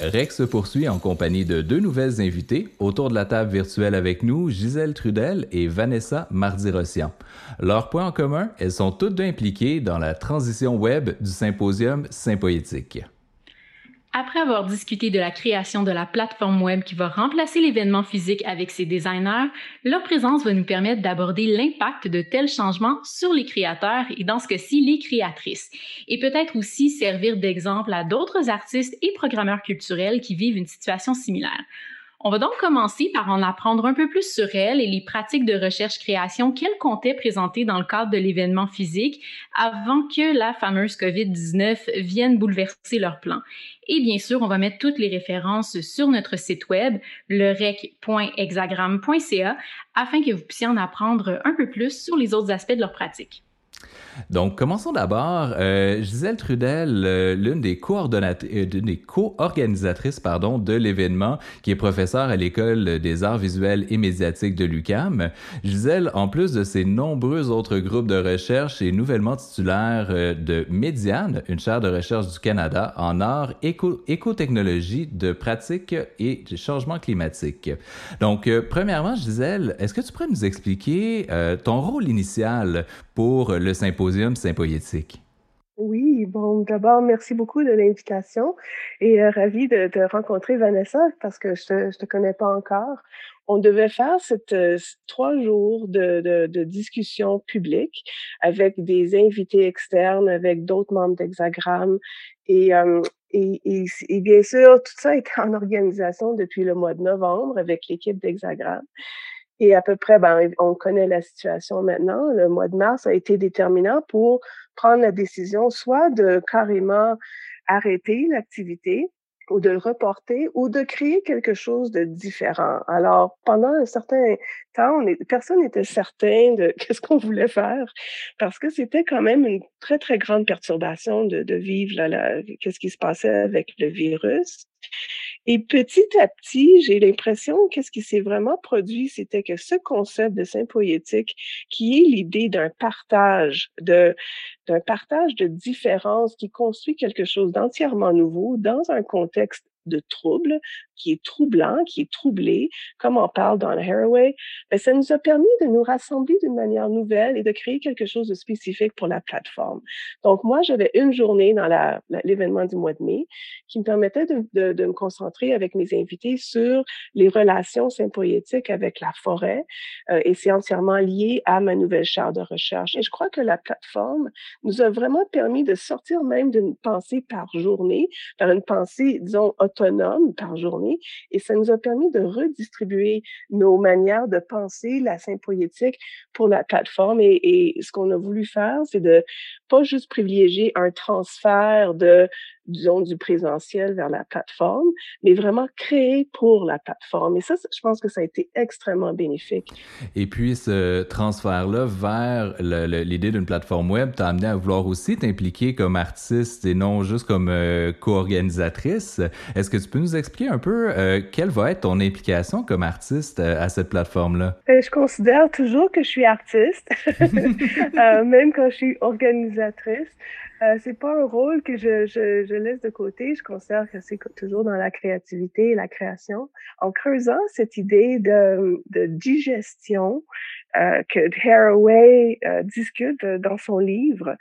Rex se poursuit en compagnie de deux nouvelles invitées autour de la table virtuelle avec nous, Gisèle Trudel et Vanessa Mardi-Rossian. Leur point en commun, elles sont toutes deux impliquées dans la transition web du symposium Sympoétique. Après avoir discuté de la création de la plateforme web qui va remplacer l'événement physique avec ses designers, leur présence va nous permettre d'aborder l'impact de tels changements sur les créateurs et dans ce cas-ci les créatrices, et peut-être aussi servir d'exemple à d'autres artistes et programmeurs culturels qui vivent une situation similaire. On va donc commencer par en apprendre un peu plus sur elle et les pratiques de recherche-création qu'elle comptait présenter dans le cadre de l'événement physique avant que la fameuse COVID-19 vienne bouleverser leurs plans. Et bien sûr, on va mettre toutes les références sur notre site web, lerec.hexagram.ca, afin que vous puissiez en apprendre un peu plus sur les autres aspects de leur pratique. Donc, commençons d'abord. Euh, Gisèle Trudel, euh, l'une des, euh, co-organisatrices pardon, de l'événement, qui est professeure à l'École des arts visuels et médiatiques de l'UCAM. Gisèle, en plus de ses nombreux autres groupes de recherche, est nouvellement titulaire de Médiane, une chaire de recherche du Canada en arts, éco écotechnologie, de pratique et de changement climatique. Donc, premièrement, Gisèle, est-ce que tu pourrais nous expliquer ton rôle initial pour le symposium sympoétique. Oui, bon, d'abord, merci beaucoup de l'invitation et euh, ravi de, de, rencontrer Vanessa parce que je te, je te connais pas encore. On devait faire cette, euh, trois jours de, de, de, discussion publique avec des invités externes, avec d'autres membres d'Hexagram et, euh, et, bien sûr, tout ça est en organisation depuis le mois de novembre avec l'équipe d'Hexagram. Et à peu près, ben, on connaît la situation maintenant. Le mois de mars a été déterminant pour prendre la décision soit de carrément arrêter l'activité ou de le reporter ou de créer quelque chose de différent. Alors, pendant un certain temps, personne n'était certain de qu'est-ce qu'on voulait faire parce que c'était quand même une très, très grande perturbation de, de vivre qu'est-ce qui se passait avec le virus. Et petit à petit, j'ai l'impression qu'est-ce qui s'est vraiment produit, c'était que ce concept de sympoétique, qui est l'idée d'un partage, d'un partage de différences qui construit quelque chose d'entièrement nouveau dans un contexte de trouble, qui est troublant, qui est troublé, comme on parle dans Haraway, ben, ça nous a permis de nous rassembler d'une manière nouvelle et de créer quelque chose de spécifique pour la plateforme. Donc, moi, j'avais une journée dans l'événement du mois de mai qui me permettait de, me concentrer avec mes invités sur les relations sympoétiques avec la forêt euh, et c'est entièrement lié à ma nouvelle charte de recherche. Et je crois que la plateforme nous a vraiment permis de sortir même d'une pensée par journée, vers une pensée, disons, par journée, et ça nous a permis de redistribuer nos manières de penser la sympoétique pour la plateforme. Et ce qu'on a voulu faire, c'est de pas juste privilégier un transfert de disons, du présentiel vers la plateforme, mais vraiment créer pour la plateforme. Et ça, je pense que ça a été extrêmement bénéfique. Et puis, ce transfert-là vers l'idée d'une plateforme web t'a amené à vouloir aussi t'impliquer comme artiste et non juste comme euh, co-organisatrice. Est-ce que tu peux nous expliquer un peu euh, quelle va être ton implication comme artiste euh, à cette plateforme-là? je considère toujours que je suis artiste, même quand je suis organisatrice. Euh, c'est pas un rôle que je, laisse de côté. Je considère que c'est toujours dans la créativité et la création. En creusant cette idée de, digestion euh, que Haraway euh, discute dans son livre,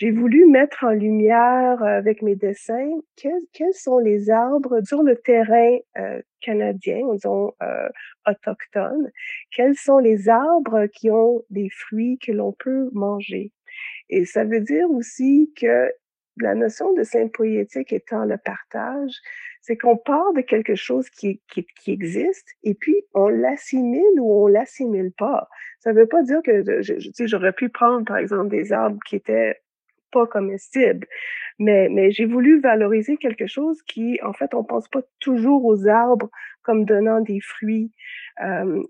j'ai voulu mettre en lumière avec mes dessins quels, sont les arbres sur le terrain euh, canadien, disons euh, autochtone, quels sont les arbres qui ont des fruits que l'on peut manger? Et ça veut dire aussi que la notion de poétique étant le partage, c'est qu'on part de quelque chose qui, existe et puis on l'assimile ou on l'assimile pas. Ça veut pas dire que j'aurais pu prendre par exemple des arbres qui étaient pas comestibles, mais, mais j'ai voulu valoriser quelque chose qui, en fait, on pense pas toujours aux arbres comme donnant des fruits.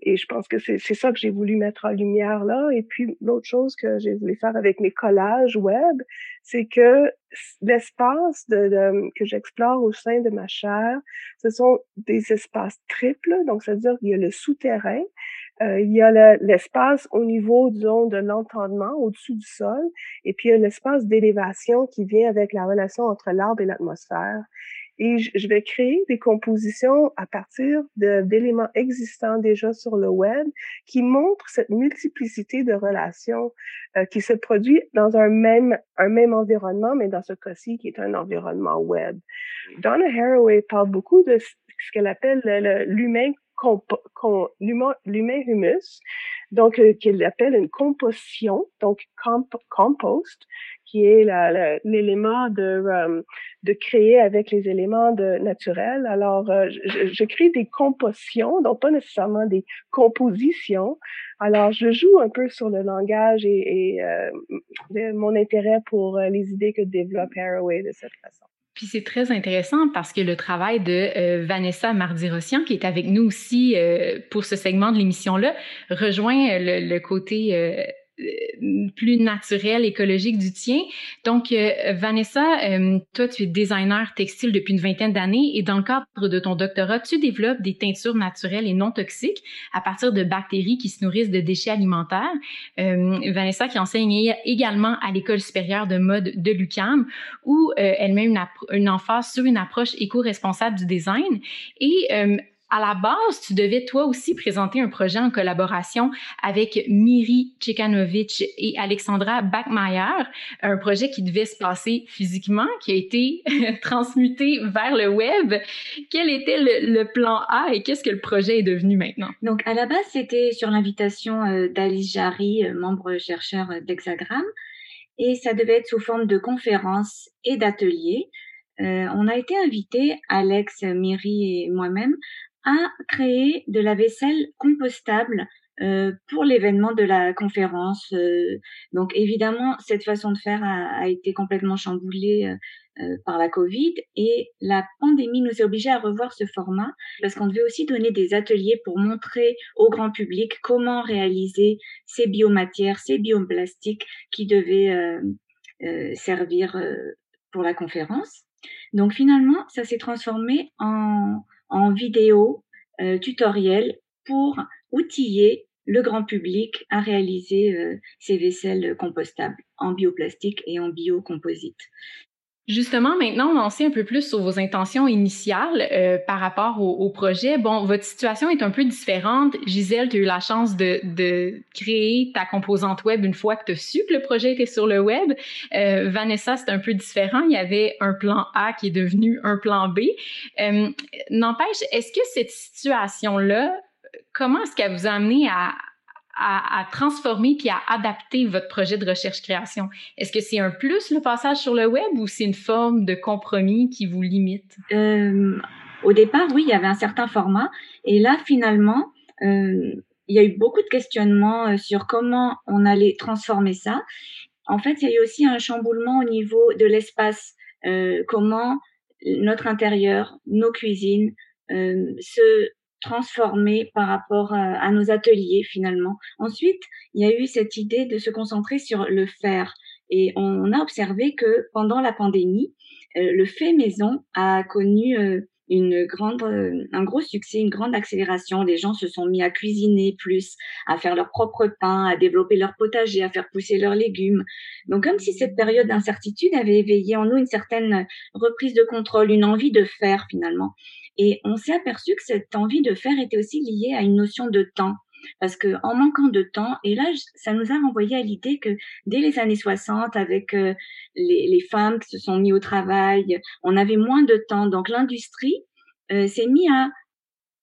Et je pense que c'est ça que j'ai voulu mettre en lumière là. Et puis l'autre chose que j'ai voulu faire avec mes collages web, c'est que l'espace de, de, que j'explore au sein de ma chair, ce sont des espaces triples. Donc, c'est-à-dire qu'il y a le souterrain, euh, il y a l'espace au niveau, disons, de l'entendement, au-dessus du sol, et puis il y a l'espace d'élévation qui vient avec la relation entre l'arbre et l'atmosphère. Et je vais créer des compositions à partir d'éléments existants déjà sur le web qui montrent cette multiplicité de relations euh, qui se produit dans un même, un même environnement, mais dans ce cas-ci qui est un environnement web. Donna Haraway parle beaucoup de ce qu'elle appelle l'humain l'humain humus, donc euh, qu'il appelle une composition, donc compost, qui est l'élément de, euh, de créer avec les éléments de, naturels. Alors, euh, je, je, crée des compositions, donc pas nécessairement des compositions. Alors, je joue un peu sur le langage et, et mon intérêt pour les idées que développe Haraway de cette façon. Puis c'est très intéressant parce que le travail de euh, Vanessa Mardi-Rossian, qui est avec nous aussi euh, pour ce segment de l'émission-là, rejoint le, le côté euh, euh, plus naturel, écologique du tien. Donc, euh, Vanessa, euh, toi, tu es designer textile depuis une vingtaine d'années et dans le cadre de ton doctorat, tu développes des teintures naturelles et non toxiques à partir de bactéries qui se nourrissent de déchets alimentaires. Vanessa qui enseigne également à l'École supérieure de mode de l'UQAM où elle met une, une emphase sur une approche éco-responsable du design. Et à la base, tu devais toi aussi présenter un projet en collaboration avec Miri Tchekanovic et Alexandra Backmeyer, un projet qui devait se passer physiquement, qui a été transmuté vers le web. Quel était le, plan A et qu'est-ce que le projet est devenu maintenant? Donc, à la base, c'était sur l'invitation euh, d'Alice Jarry, euh, membre chercheur d'Hexagram, et ça devait être sous forme de conférences et d'ateliers. Euh, on a été invités, Alex, Miri et moi-même, à créer de la vaisselle compostable euh, pour l'événement de la conférence. Euh, donc évidemment, cette façon de faire a, été complètement chamboulée euh, par la Covid et la pandémie nous a obligés à revoir ce format parce qu'on devait aussi donner des ateliers pour montrer au grand public comment réaliser ces biomatières, ces bioplastiques qui devaient servir pour la conférence. Donc finalement, ça s'est transformé en en vidéo euh, tutoriel pour outiller le grand public à réaliser euh, ces vaisselles compostables en bioplastique et en biocomposite. Justement, maintenant, on sait un peu plus sur vos intentions initiales euh, par rapport au, projet. Bon, votre situation est un peu différente. Gisèle, tu as eu la chance de, de, créer ta composante web une fois que tu as su que le projet était sur le web. Euh, Vanessa, c'est un peu différent. Il y avait un plan A qui est devenu un plan B. Euh, N'empêche, est-ce que cette situation-là, comment est-ce qu'elle vous a amené à, à, transformer puis à adapter votre projet de recherche-création? Est-ce que c'est un plus le passage sur le web ou c'est une forme de compromis qui vous limite? Euh, au départ, oui, il y avait un certain format. Et là, finalement, euh, il y a eu beaucoup de questionnements euh, sur comment on allait transformer ça. En fait, il y a eu aussi un chamboulement au niveau de l'espace. comment notre intérieur, nos cuisines, se transformer par rapport à, nos ateliers finalement. Ensuite, il y a eu cette idée de se concentrer sur le faire et on, a observé que pendant la pandémie, euh, le fait maison a connu euh, une grande, euh, un gros succès, une grande accélération. Les gens se sont mis à cuisiner plus, à faire leur propre pain, à développer leur potager, à faire pousser leurs légumes. Donc, comme si cette période d'incertitude avait éveillé en nous une certaine reprise de contrôle, une envie de faire finalement. Et on s'est aperçu que cette envie de faire était aussi liée à une notion de temps. Parce que en manquant de temps, et là, ça nous a renvoyé à l'idée que dès les années 60, avec euh, les, femmes qui se sont mis au travail, on avait moins de temps. Donc l'industrie euh, s'est mis à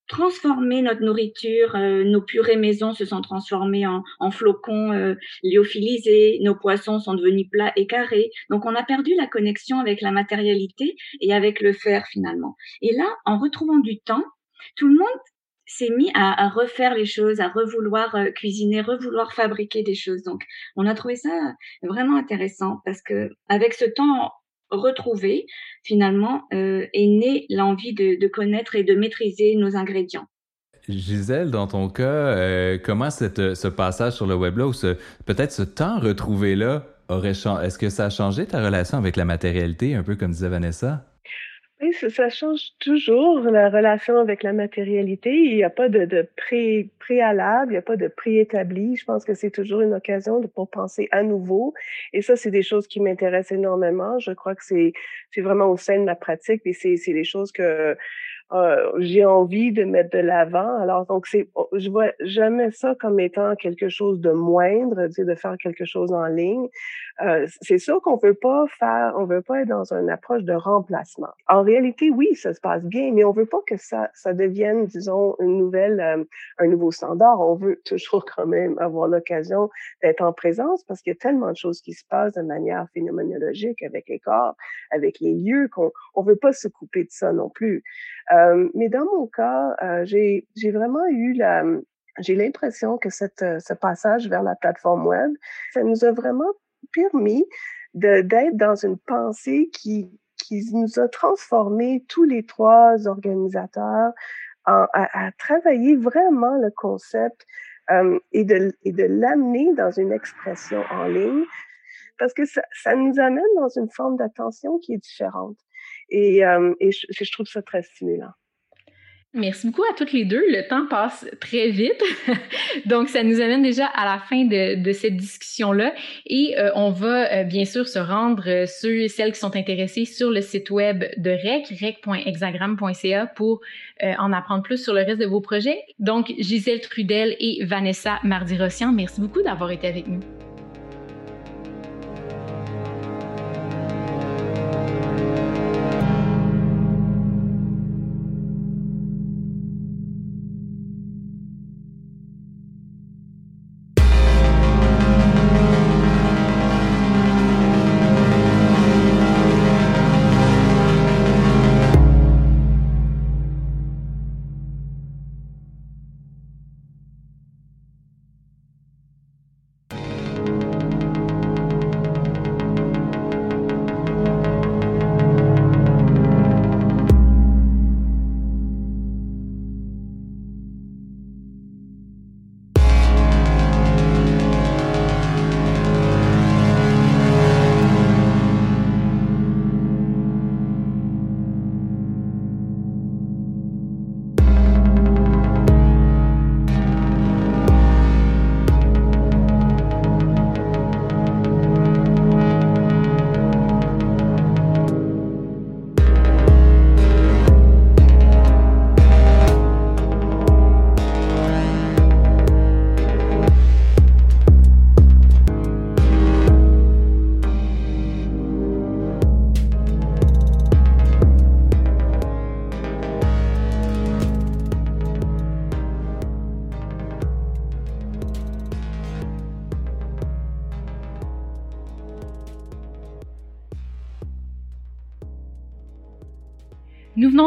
transformer notre nourriture. Euh, nos purées maison se sont transformées en, en flocons euh, lyophilisés. Nos poissons sont devenus plats et carrés. Donc, on a perdu la connexion avec la matérialité et avec le faire finalement. Et là, en retrouvant du temps, tout le monde s'est mis à, à, refaire les choses, à revouloir euh, cuisiner, revouloir fabriquer des choses. Donc, on a trouvé ça vraiment intéressant parce que avec ce temps retrouvé, finalement, euh, est née l'envie de, connaître et de maîtriser nos ingrédients. Gisèle, dans ton cas, euh, comment cette, ce passage sur le web-là, peut-être ce temps retrouvé-là, aurait est-ce que ça a changé ta relation avec la matérialité, un peu comme disait Vanessa? Oui, ça, change toujours la relation avec la matérialité. Il n'y a pas de, de pré, préalable, il n'y a pas de préétabli. Je pense que c'est toujours une occasion de, pour penser à nouveau. Et ça, c'est des choses qui m'intéressent énormément. Je crois que c'est, vraiment au sein de ma pratique et c'est, des choses que euh, j'ai envie de mettre de l'avant. Alors, donc, c'est, je vois jamais ça comme étant quelque chose de moindre, de faire quelque chose en ligne. Euh, c'est sûr qu'on veut pas faire, on veut pas être dans une approche de remplacement. En réalité, oui, ça se passe bien, mais on veut pas que ça, ça devienne, disons, une nouvelle, euh, un nouveau standard. On veut toujours quand même avoir l'occasion d'être en présence parce qu'il y a tellement de choses qui se passent de manière phénoménologique avec les corps, avec les lieux qu'on, on veut pas se couper de ça non plus. Mais dans mon cas, euh, j'ai vraiment eu la, j'ai l'impression que euh, ce passage vers la plateforme web, ça nous a vraiment permis d'être dans une pensée qui, qui nous a transformé tous les trois organisateurs à, travailler vraiment le concept euh, et de, et de l'amener dans une expression en ligne parce que ça nous amène dans une forme d'attention qui est différente. Et, euh, je, trouve ça très stimulant. Merci beaucoup à toutes les deux. Le temps passe très vite. Donc, ça nous amène déjà à la fin de, cette discussion-là. Et euh, on va euh, bien sûr se rendre, euh, ceux celles qui sont intéressés, sur le site web de REC, rec.hexagram.ca, pour en apprendre plus sur le reste de vos projets. Donc, Gisèle Trudel et Vanessa Mardi-Rossian, merci beaucoup d'avoir été avec nous.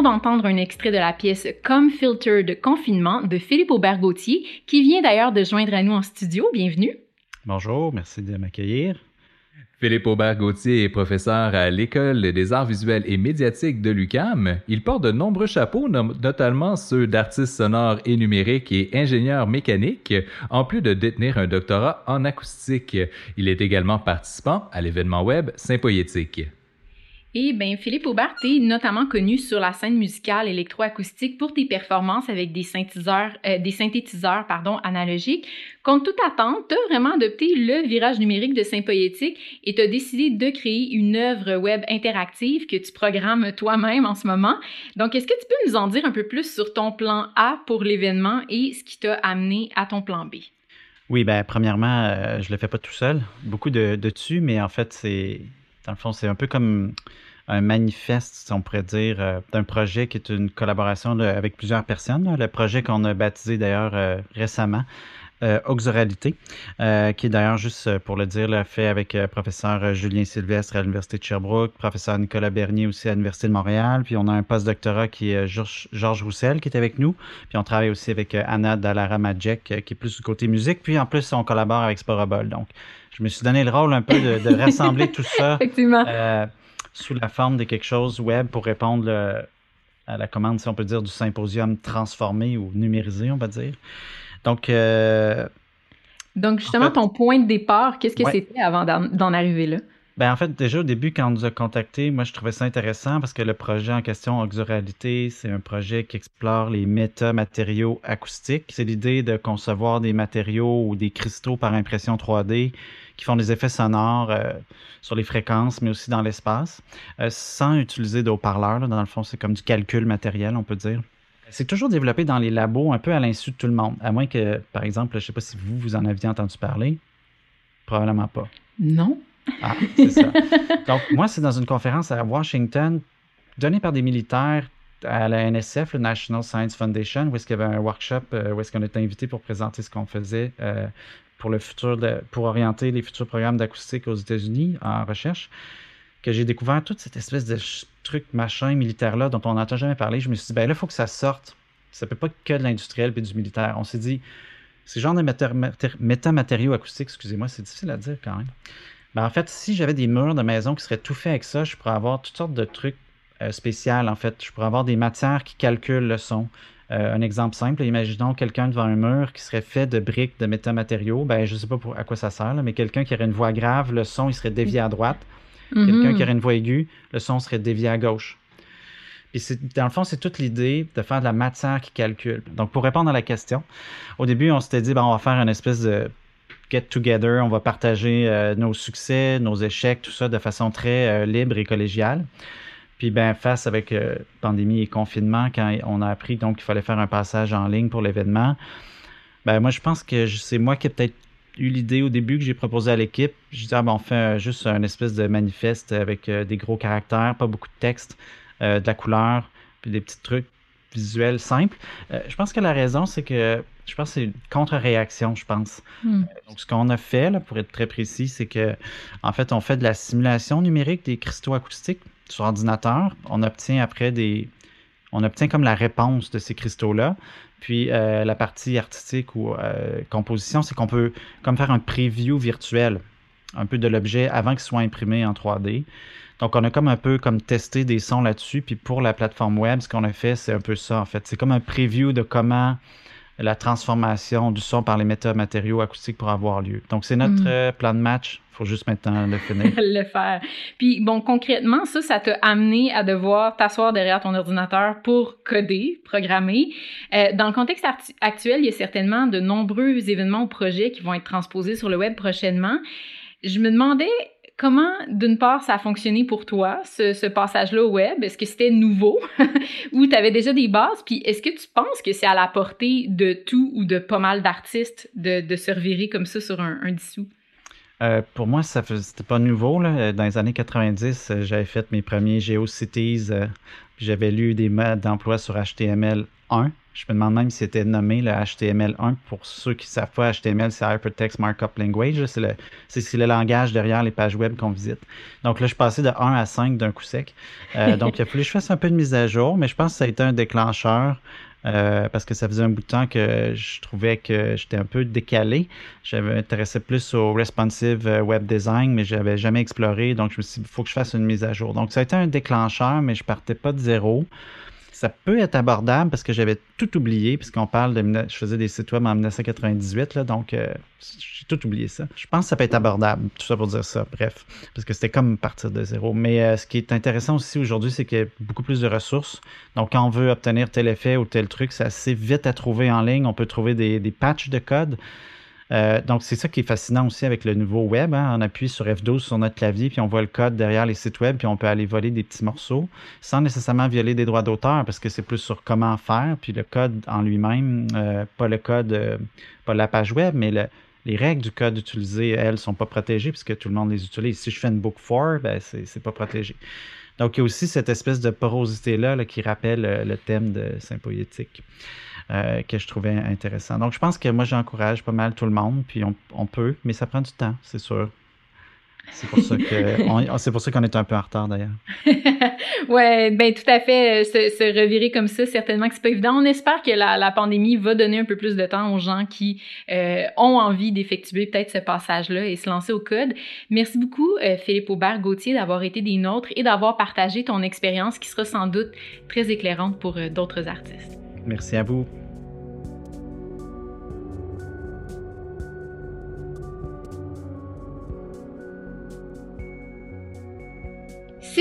Venons d'entendre un extrait de la pièce Comme Filter de confinement de Philippe Aubert-Gauthier, qui vient d'ailleurs de joindre à nous en studio. Bienvenue. Bonjour, merci de m'accueillir. Philippe Aubert-Gauthier est professeur à l'École des arts visuels et médiatiques de l'UCAM. Il porte de nombreux chapeaux, notamment ceux d'artiste sonore et numérique et ingénieur mécanique, en plus de détenir un doctorat en acoustique. Il est également participant à l'événement web Sympoétique. Et bien, Philippe Aubert, tu notamment connu sur la scène musicale électroacoustique pour tes performances avec des synthétiseurs, euh, synthétiseurs analogiques. Contre toute attente, tu as vraiment adopté le virage numérique de Sympoétique et tu as décidé de créer une œuvre web interactive que tu programmes toi-même en ce moment. Donc, est-ce que tu peux nous en dire un peu plus sur ton plan A pour l'événement et ce qui t'a amené à ton plan B? Oui, ben premièrement, euh, je le fais pas tout seul. Beaucoup de, de dessus, mais en fait, c'est dans le fond, c'est un peu comme un manifeste, si on pourrait dire, euh, d'un projet qui est une collaboration avec plusieurs personnes. Le projet qu'on a baptisé d'ailleurs euh, récemment, euh, Auxoralité, qui est d'ailleurs, juste pour le dire, fait avec professeur Julien Sylvestre à l'Université de Sherbrooke, professeur Nicolas Bernier aussi à l'Université de Montréal, puis on a un postdoctorat qui est Georges Roussel qui est avec nous, puis on travaille aussi avec Anna Dallara Majek qui est plus du côté musique, puis en plus on collabore avec Sporobol. Donc, je me suis donné le rôle un peu de, rassembler tout ça euh, sous la forme de quelque chose web pour répondre à la commande, si on peut dire, du symposium transformé ou numérisé, on va dire. Donc, euh, donc justement, ton point de départ, qu'est-ce que c'était avant d'en arriver là? Ben, en fait, déjà au début, quand on nous a contactés, moi, je trouvais ça intéressant parce que le projet en question, Auxoralité, c'est un projet qui explore les métamatériaux acoustiques. C'est l'idée de concevoir des matériaux ou des cristaux par impression 3D qui font des effets sonores euh, sur les fréquences, mais aussi dans l'espace, euh, sans utiliser de haut-parleurs. Dans le fond, c'est comme du calcul matériel, on peut dire. C'est toujours développé dans les labos, un peu à l'insu de tout le monde, à moins que, par exemple, je ne sais pas si vous, vous en aviez entendu parler. Probablement pas. Non. Ah, c'est ça. Donc, moi, c'est dans une conférence à Washington, donnée par des militaires à la NSF, le National Science Foundation, où est-ce qu'il y avait un workshop, euh, où est-ce qu'on était invité pour présenter ce qu'on faisait pour le futur pour orienter les futurs programmes d'acoustique aux États-Unis en recherche, que j'ai découvert toute cette espèce de truc machin militaire-là dont on n'entend jamais parler. Je me suis dit, ben là, il faut que ça sorte. Ça ne peut pas que de l'industriel et du militaire. On s'est dit, ces genres de métamatériaux acoustiques, excusez-moi, c'est difficile à dire quand même. Ben, en fait, si j'avais des murs de maison qui seraient tout faits avec ça, je pourrais avoir toutes sortes de trucs euh, spéciaux, en fait. Je pourrais avoir des matières qui calculent le son. Euh, un exemple simple, imaginons quelqu'un devant un mur qui serait fait de briques de métamatériaux. Ben, je ne sais pas à quoi ça sert, mais quelqu'un qui aurait une voix grave, le son il serait dévié à droite. Mm-hmm. Quelqu'un qui aurait une voix aiguë, le son serait dévié à gauche. Puis dans le fond, c'est toute l'idée de faire de la matière qui calcule. Donc, pour répondre à la question, au début, on s'était dit, ben, on va faire une espèce de get together, on va partager euh, nos succès, nos échecs, tout ça de façon très euh, libre et collégiale. Puis ben face avec euh, pandémie et confinement, quand on a appris donc qu'il fallait faire un passage en ligne pour l'événement, ben moi je pense que c'est moi qui ai peut-être eu l'idée au début que j'ai proposé à l'équipe. Je disais ah, ben, on fait juste un espèce de manifeste avec des gros caractères, pas beaucoup de texte, de la couleur, puis des petits trucs visuels simples. je pense que la raison c'est que je pense que c'est une contre-réaction, je pense. Hmm. Donc, ce qu'on a fait, là, pour être très précis, c'est que, en fait, on fait de la simulation numérique des cristaux acoustiques sur ordinateur, on obtient après des. On obtient comme la réponse de ces cristaux-là. Puis euh, la partie artistique ou euh, composition, c'est qu'on peut comme faire un preview virtuel un peu de l'objet avant qu'il soit imprimé en 3D. Donc on a comme un peu comme testé des sons là-dessus. Puis pour la plateforme web, ce qu'on a fait, c'est un peu ça en fait. C'est comme un preview de comment la transformation du son par les métamatériaux acoustiques pour avoir lieu. Donc, c'est notre mm. euh, plan de match. Il faut juste maintenant le finir. le faire. Puis, bon, concrètement, ça, ça t'a amené à devoir t'asseoir derrière ton ordinateur pour coder, programmer. Euh, dans le contexte actuel, il y a certainement de nombreux événements ou projets qui vont être transposés sur le web prochainement. Je me demandais Comment, d'une part, ça a fonctionné pour toi, ce, passage-là au web? Est-ce que c'était nouveau? Ou tu avais déjà des bases? Puis est-ce que tu penses que c'est à la portée de tout ou de pas mal d'artistes de, se revirer comme ça sur un, dissous? Euh, pour moi, ça c'était pas nouveau. Dans les années 90, euh, j'avais fait mes premiers GeoCities. Euh, j'avais lu des modes d'emploi sur HTML1 Je me demande même si c'était nommé le HTML1. Pour ceux qui ne savent pas, HTML, c'est Hypertext Markup Language. C'est le, le, langage derrière les pages web qu'on visite. Donc là, je suis passé de 1 à 5 d'un coup sec. Euh, donc, il a fallu que je fasse un peu de mise à jour, mais je pense que ça a été un déclencheur. Euh, parce que ça faisait un bout de temps que je trouvais que j'étais un peu décalé. J'avais intéressé plus au responsive euh, web design, mais je n'avais jamais exploré. Donc, je me suis dit, il faut que je fasse une mise à jour. Donc, ça a été un déclencheur, mais je partais pas de zéro ça peut être abordable parce que j'avais tout oublié, puisqu'on parle de. Je faisais des sites web en 1998, là, donc euh, j'ai tout oublié ça. Je pense que ça peut être abordable, tout ça pour dire ça, bref, parce que c'était comme partir de zéro. Mais euh, ce qui est intéressant aussi aujourd'hui, c'est qu'il y a beaucoup plus de ressources. Donc, quand on veut obtenir tel effet ou tel truc, c'est assez vite à trouver en ligne. On peut trouver des, des patchs de code. Euh, donc, c'est ça qui est fascinant aussi avec le nouveau web. Hein. On appuie sur F12 sur notre clavier, puis on voit le code derrière les sites web, puis on peut aller voler des petits morceaux sans nécessairement violer des droits d'auteur, parce que c'est plus sur comment faire, puis le code en lui-même, euh, pas le code, euh, pas la page web, mais les règles du code utilisé, elles, sont pas protégées puisque tout le monde les utilise. Si je fais une book for, ben, c'est pas protégé. Donc, il y a aussi cette espèce de porosité-là qui rappelle le thème de Saint-Poétique. Euh, que je trouvais intéressant. Donc, je pense que moi, j'encourage pas mal tout le monde, puis on, peut, mais ça prend du temps, c'est sûr. C'est pour ça que c'est pour ça qu'on est un peu en retard d'ailleurs. ouais, ben tout à fait. Euh, se, revirer comme ça, certainement que c'est pas évident. On espère que la, pandémie va donner un peu plus de temps aux gens qui euh, ont envie d'effectuer peut-être ce passage-là et se lancer au code. Merci beaucoup, Philippe Aubert Gauthier, d'avoir été des nôtres et d'avoir partagé ton expérience qui sera sans doute très éclairante pour d'autres artistes. Merci à vous.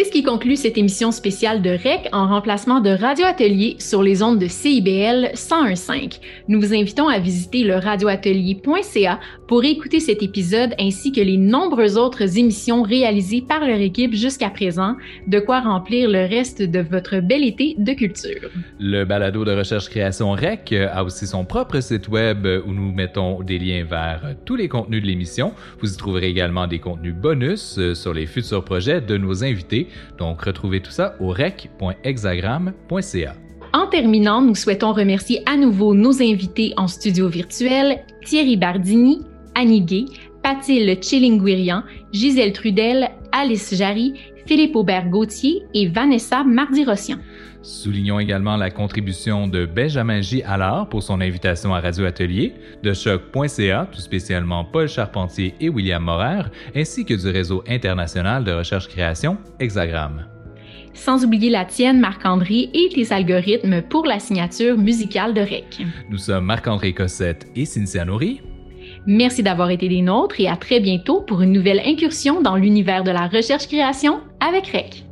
C'est ce qui conclut cette émission spéciale de REC en remplacement de Radio Atelier sur les ondes de CIBL 101.5. Nous vous invitons à visiter le radioatelier.ca pour écouter cet épisode ainsi que les nombreuses autres émissions réalisées par leur équipe jusqu'à présent, de quoi remplir le reste de votre bel été de culture. Le balado de recherche-création REC a aussi son propre site web où nous mettons des liens vers tous les contenus de l'émission. Vous y trouverez également des contenus bonus sur les futurs projets de nos invités donc, retrouvez tout ça au rec.hexagram.ca. En terminant, nous souhaitons remercier à nouveau nos invités en studio virtuel, Thierry Bardini, Annie Gay, Pathilde Chillinguirian, Gisèle Trudel, Alice Jarry, Philippe Aubert-Gauthier et Vanessa Mardi-Rossian. Soulignons également la contribution de Benjamin J. Allard pour son invitation à Radio Atelier, de choc.ca, tout spécialement Paul Charpentier et William Morer, ainsi que du réseau international de recherche-création Hexagram. Sans oublier la tienne, Marc-André, et tes algorithmes pour la signature musicale de REC. Nous sommes Marc-André Cossette et Cynthia Nourri. Merci d'avoir été des nôtres et à très bientôt pour une nouvelle incursion dans l'univers de la recherche-création avec REC.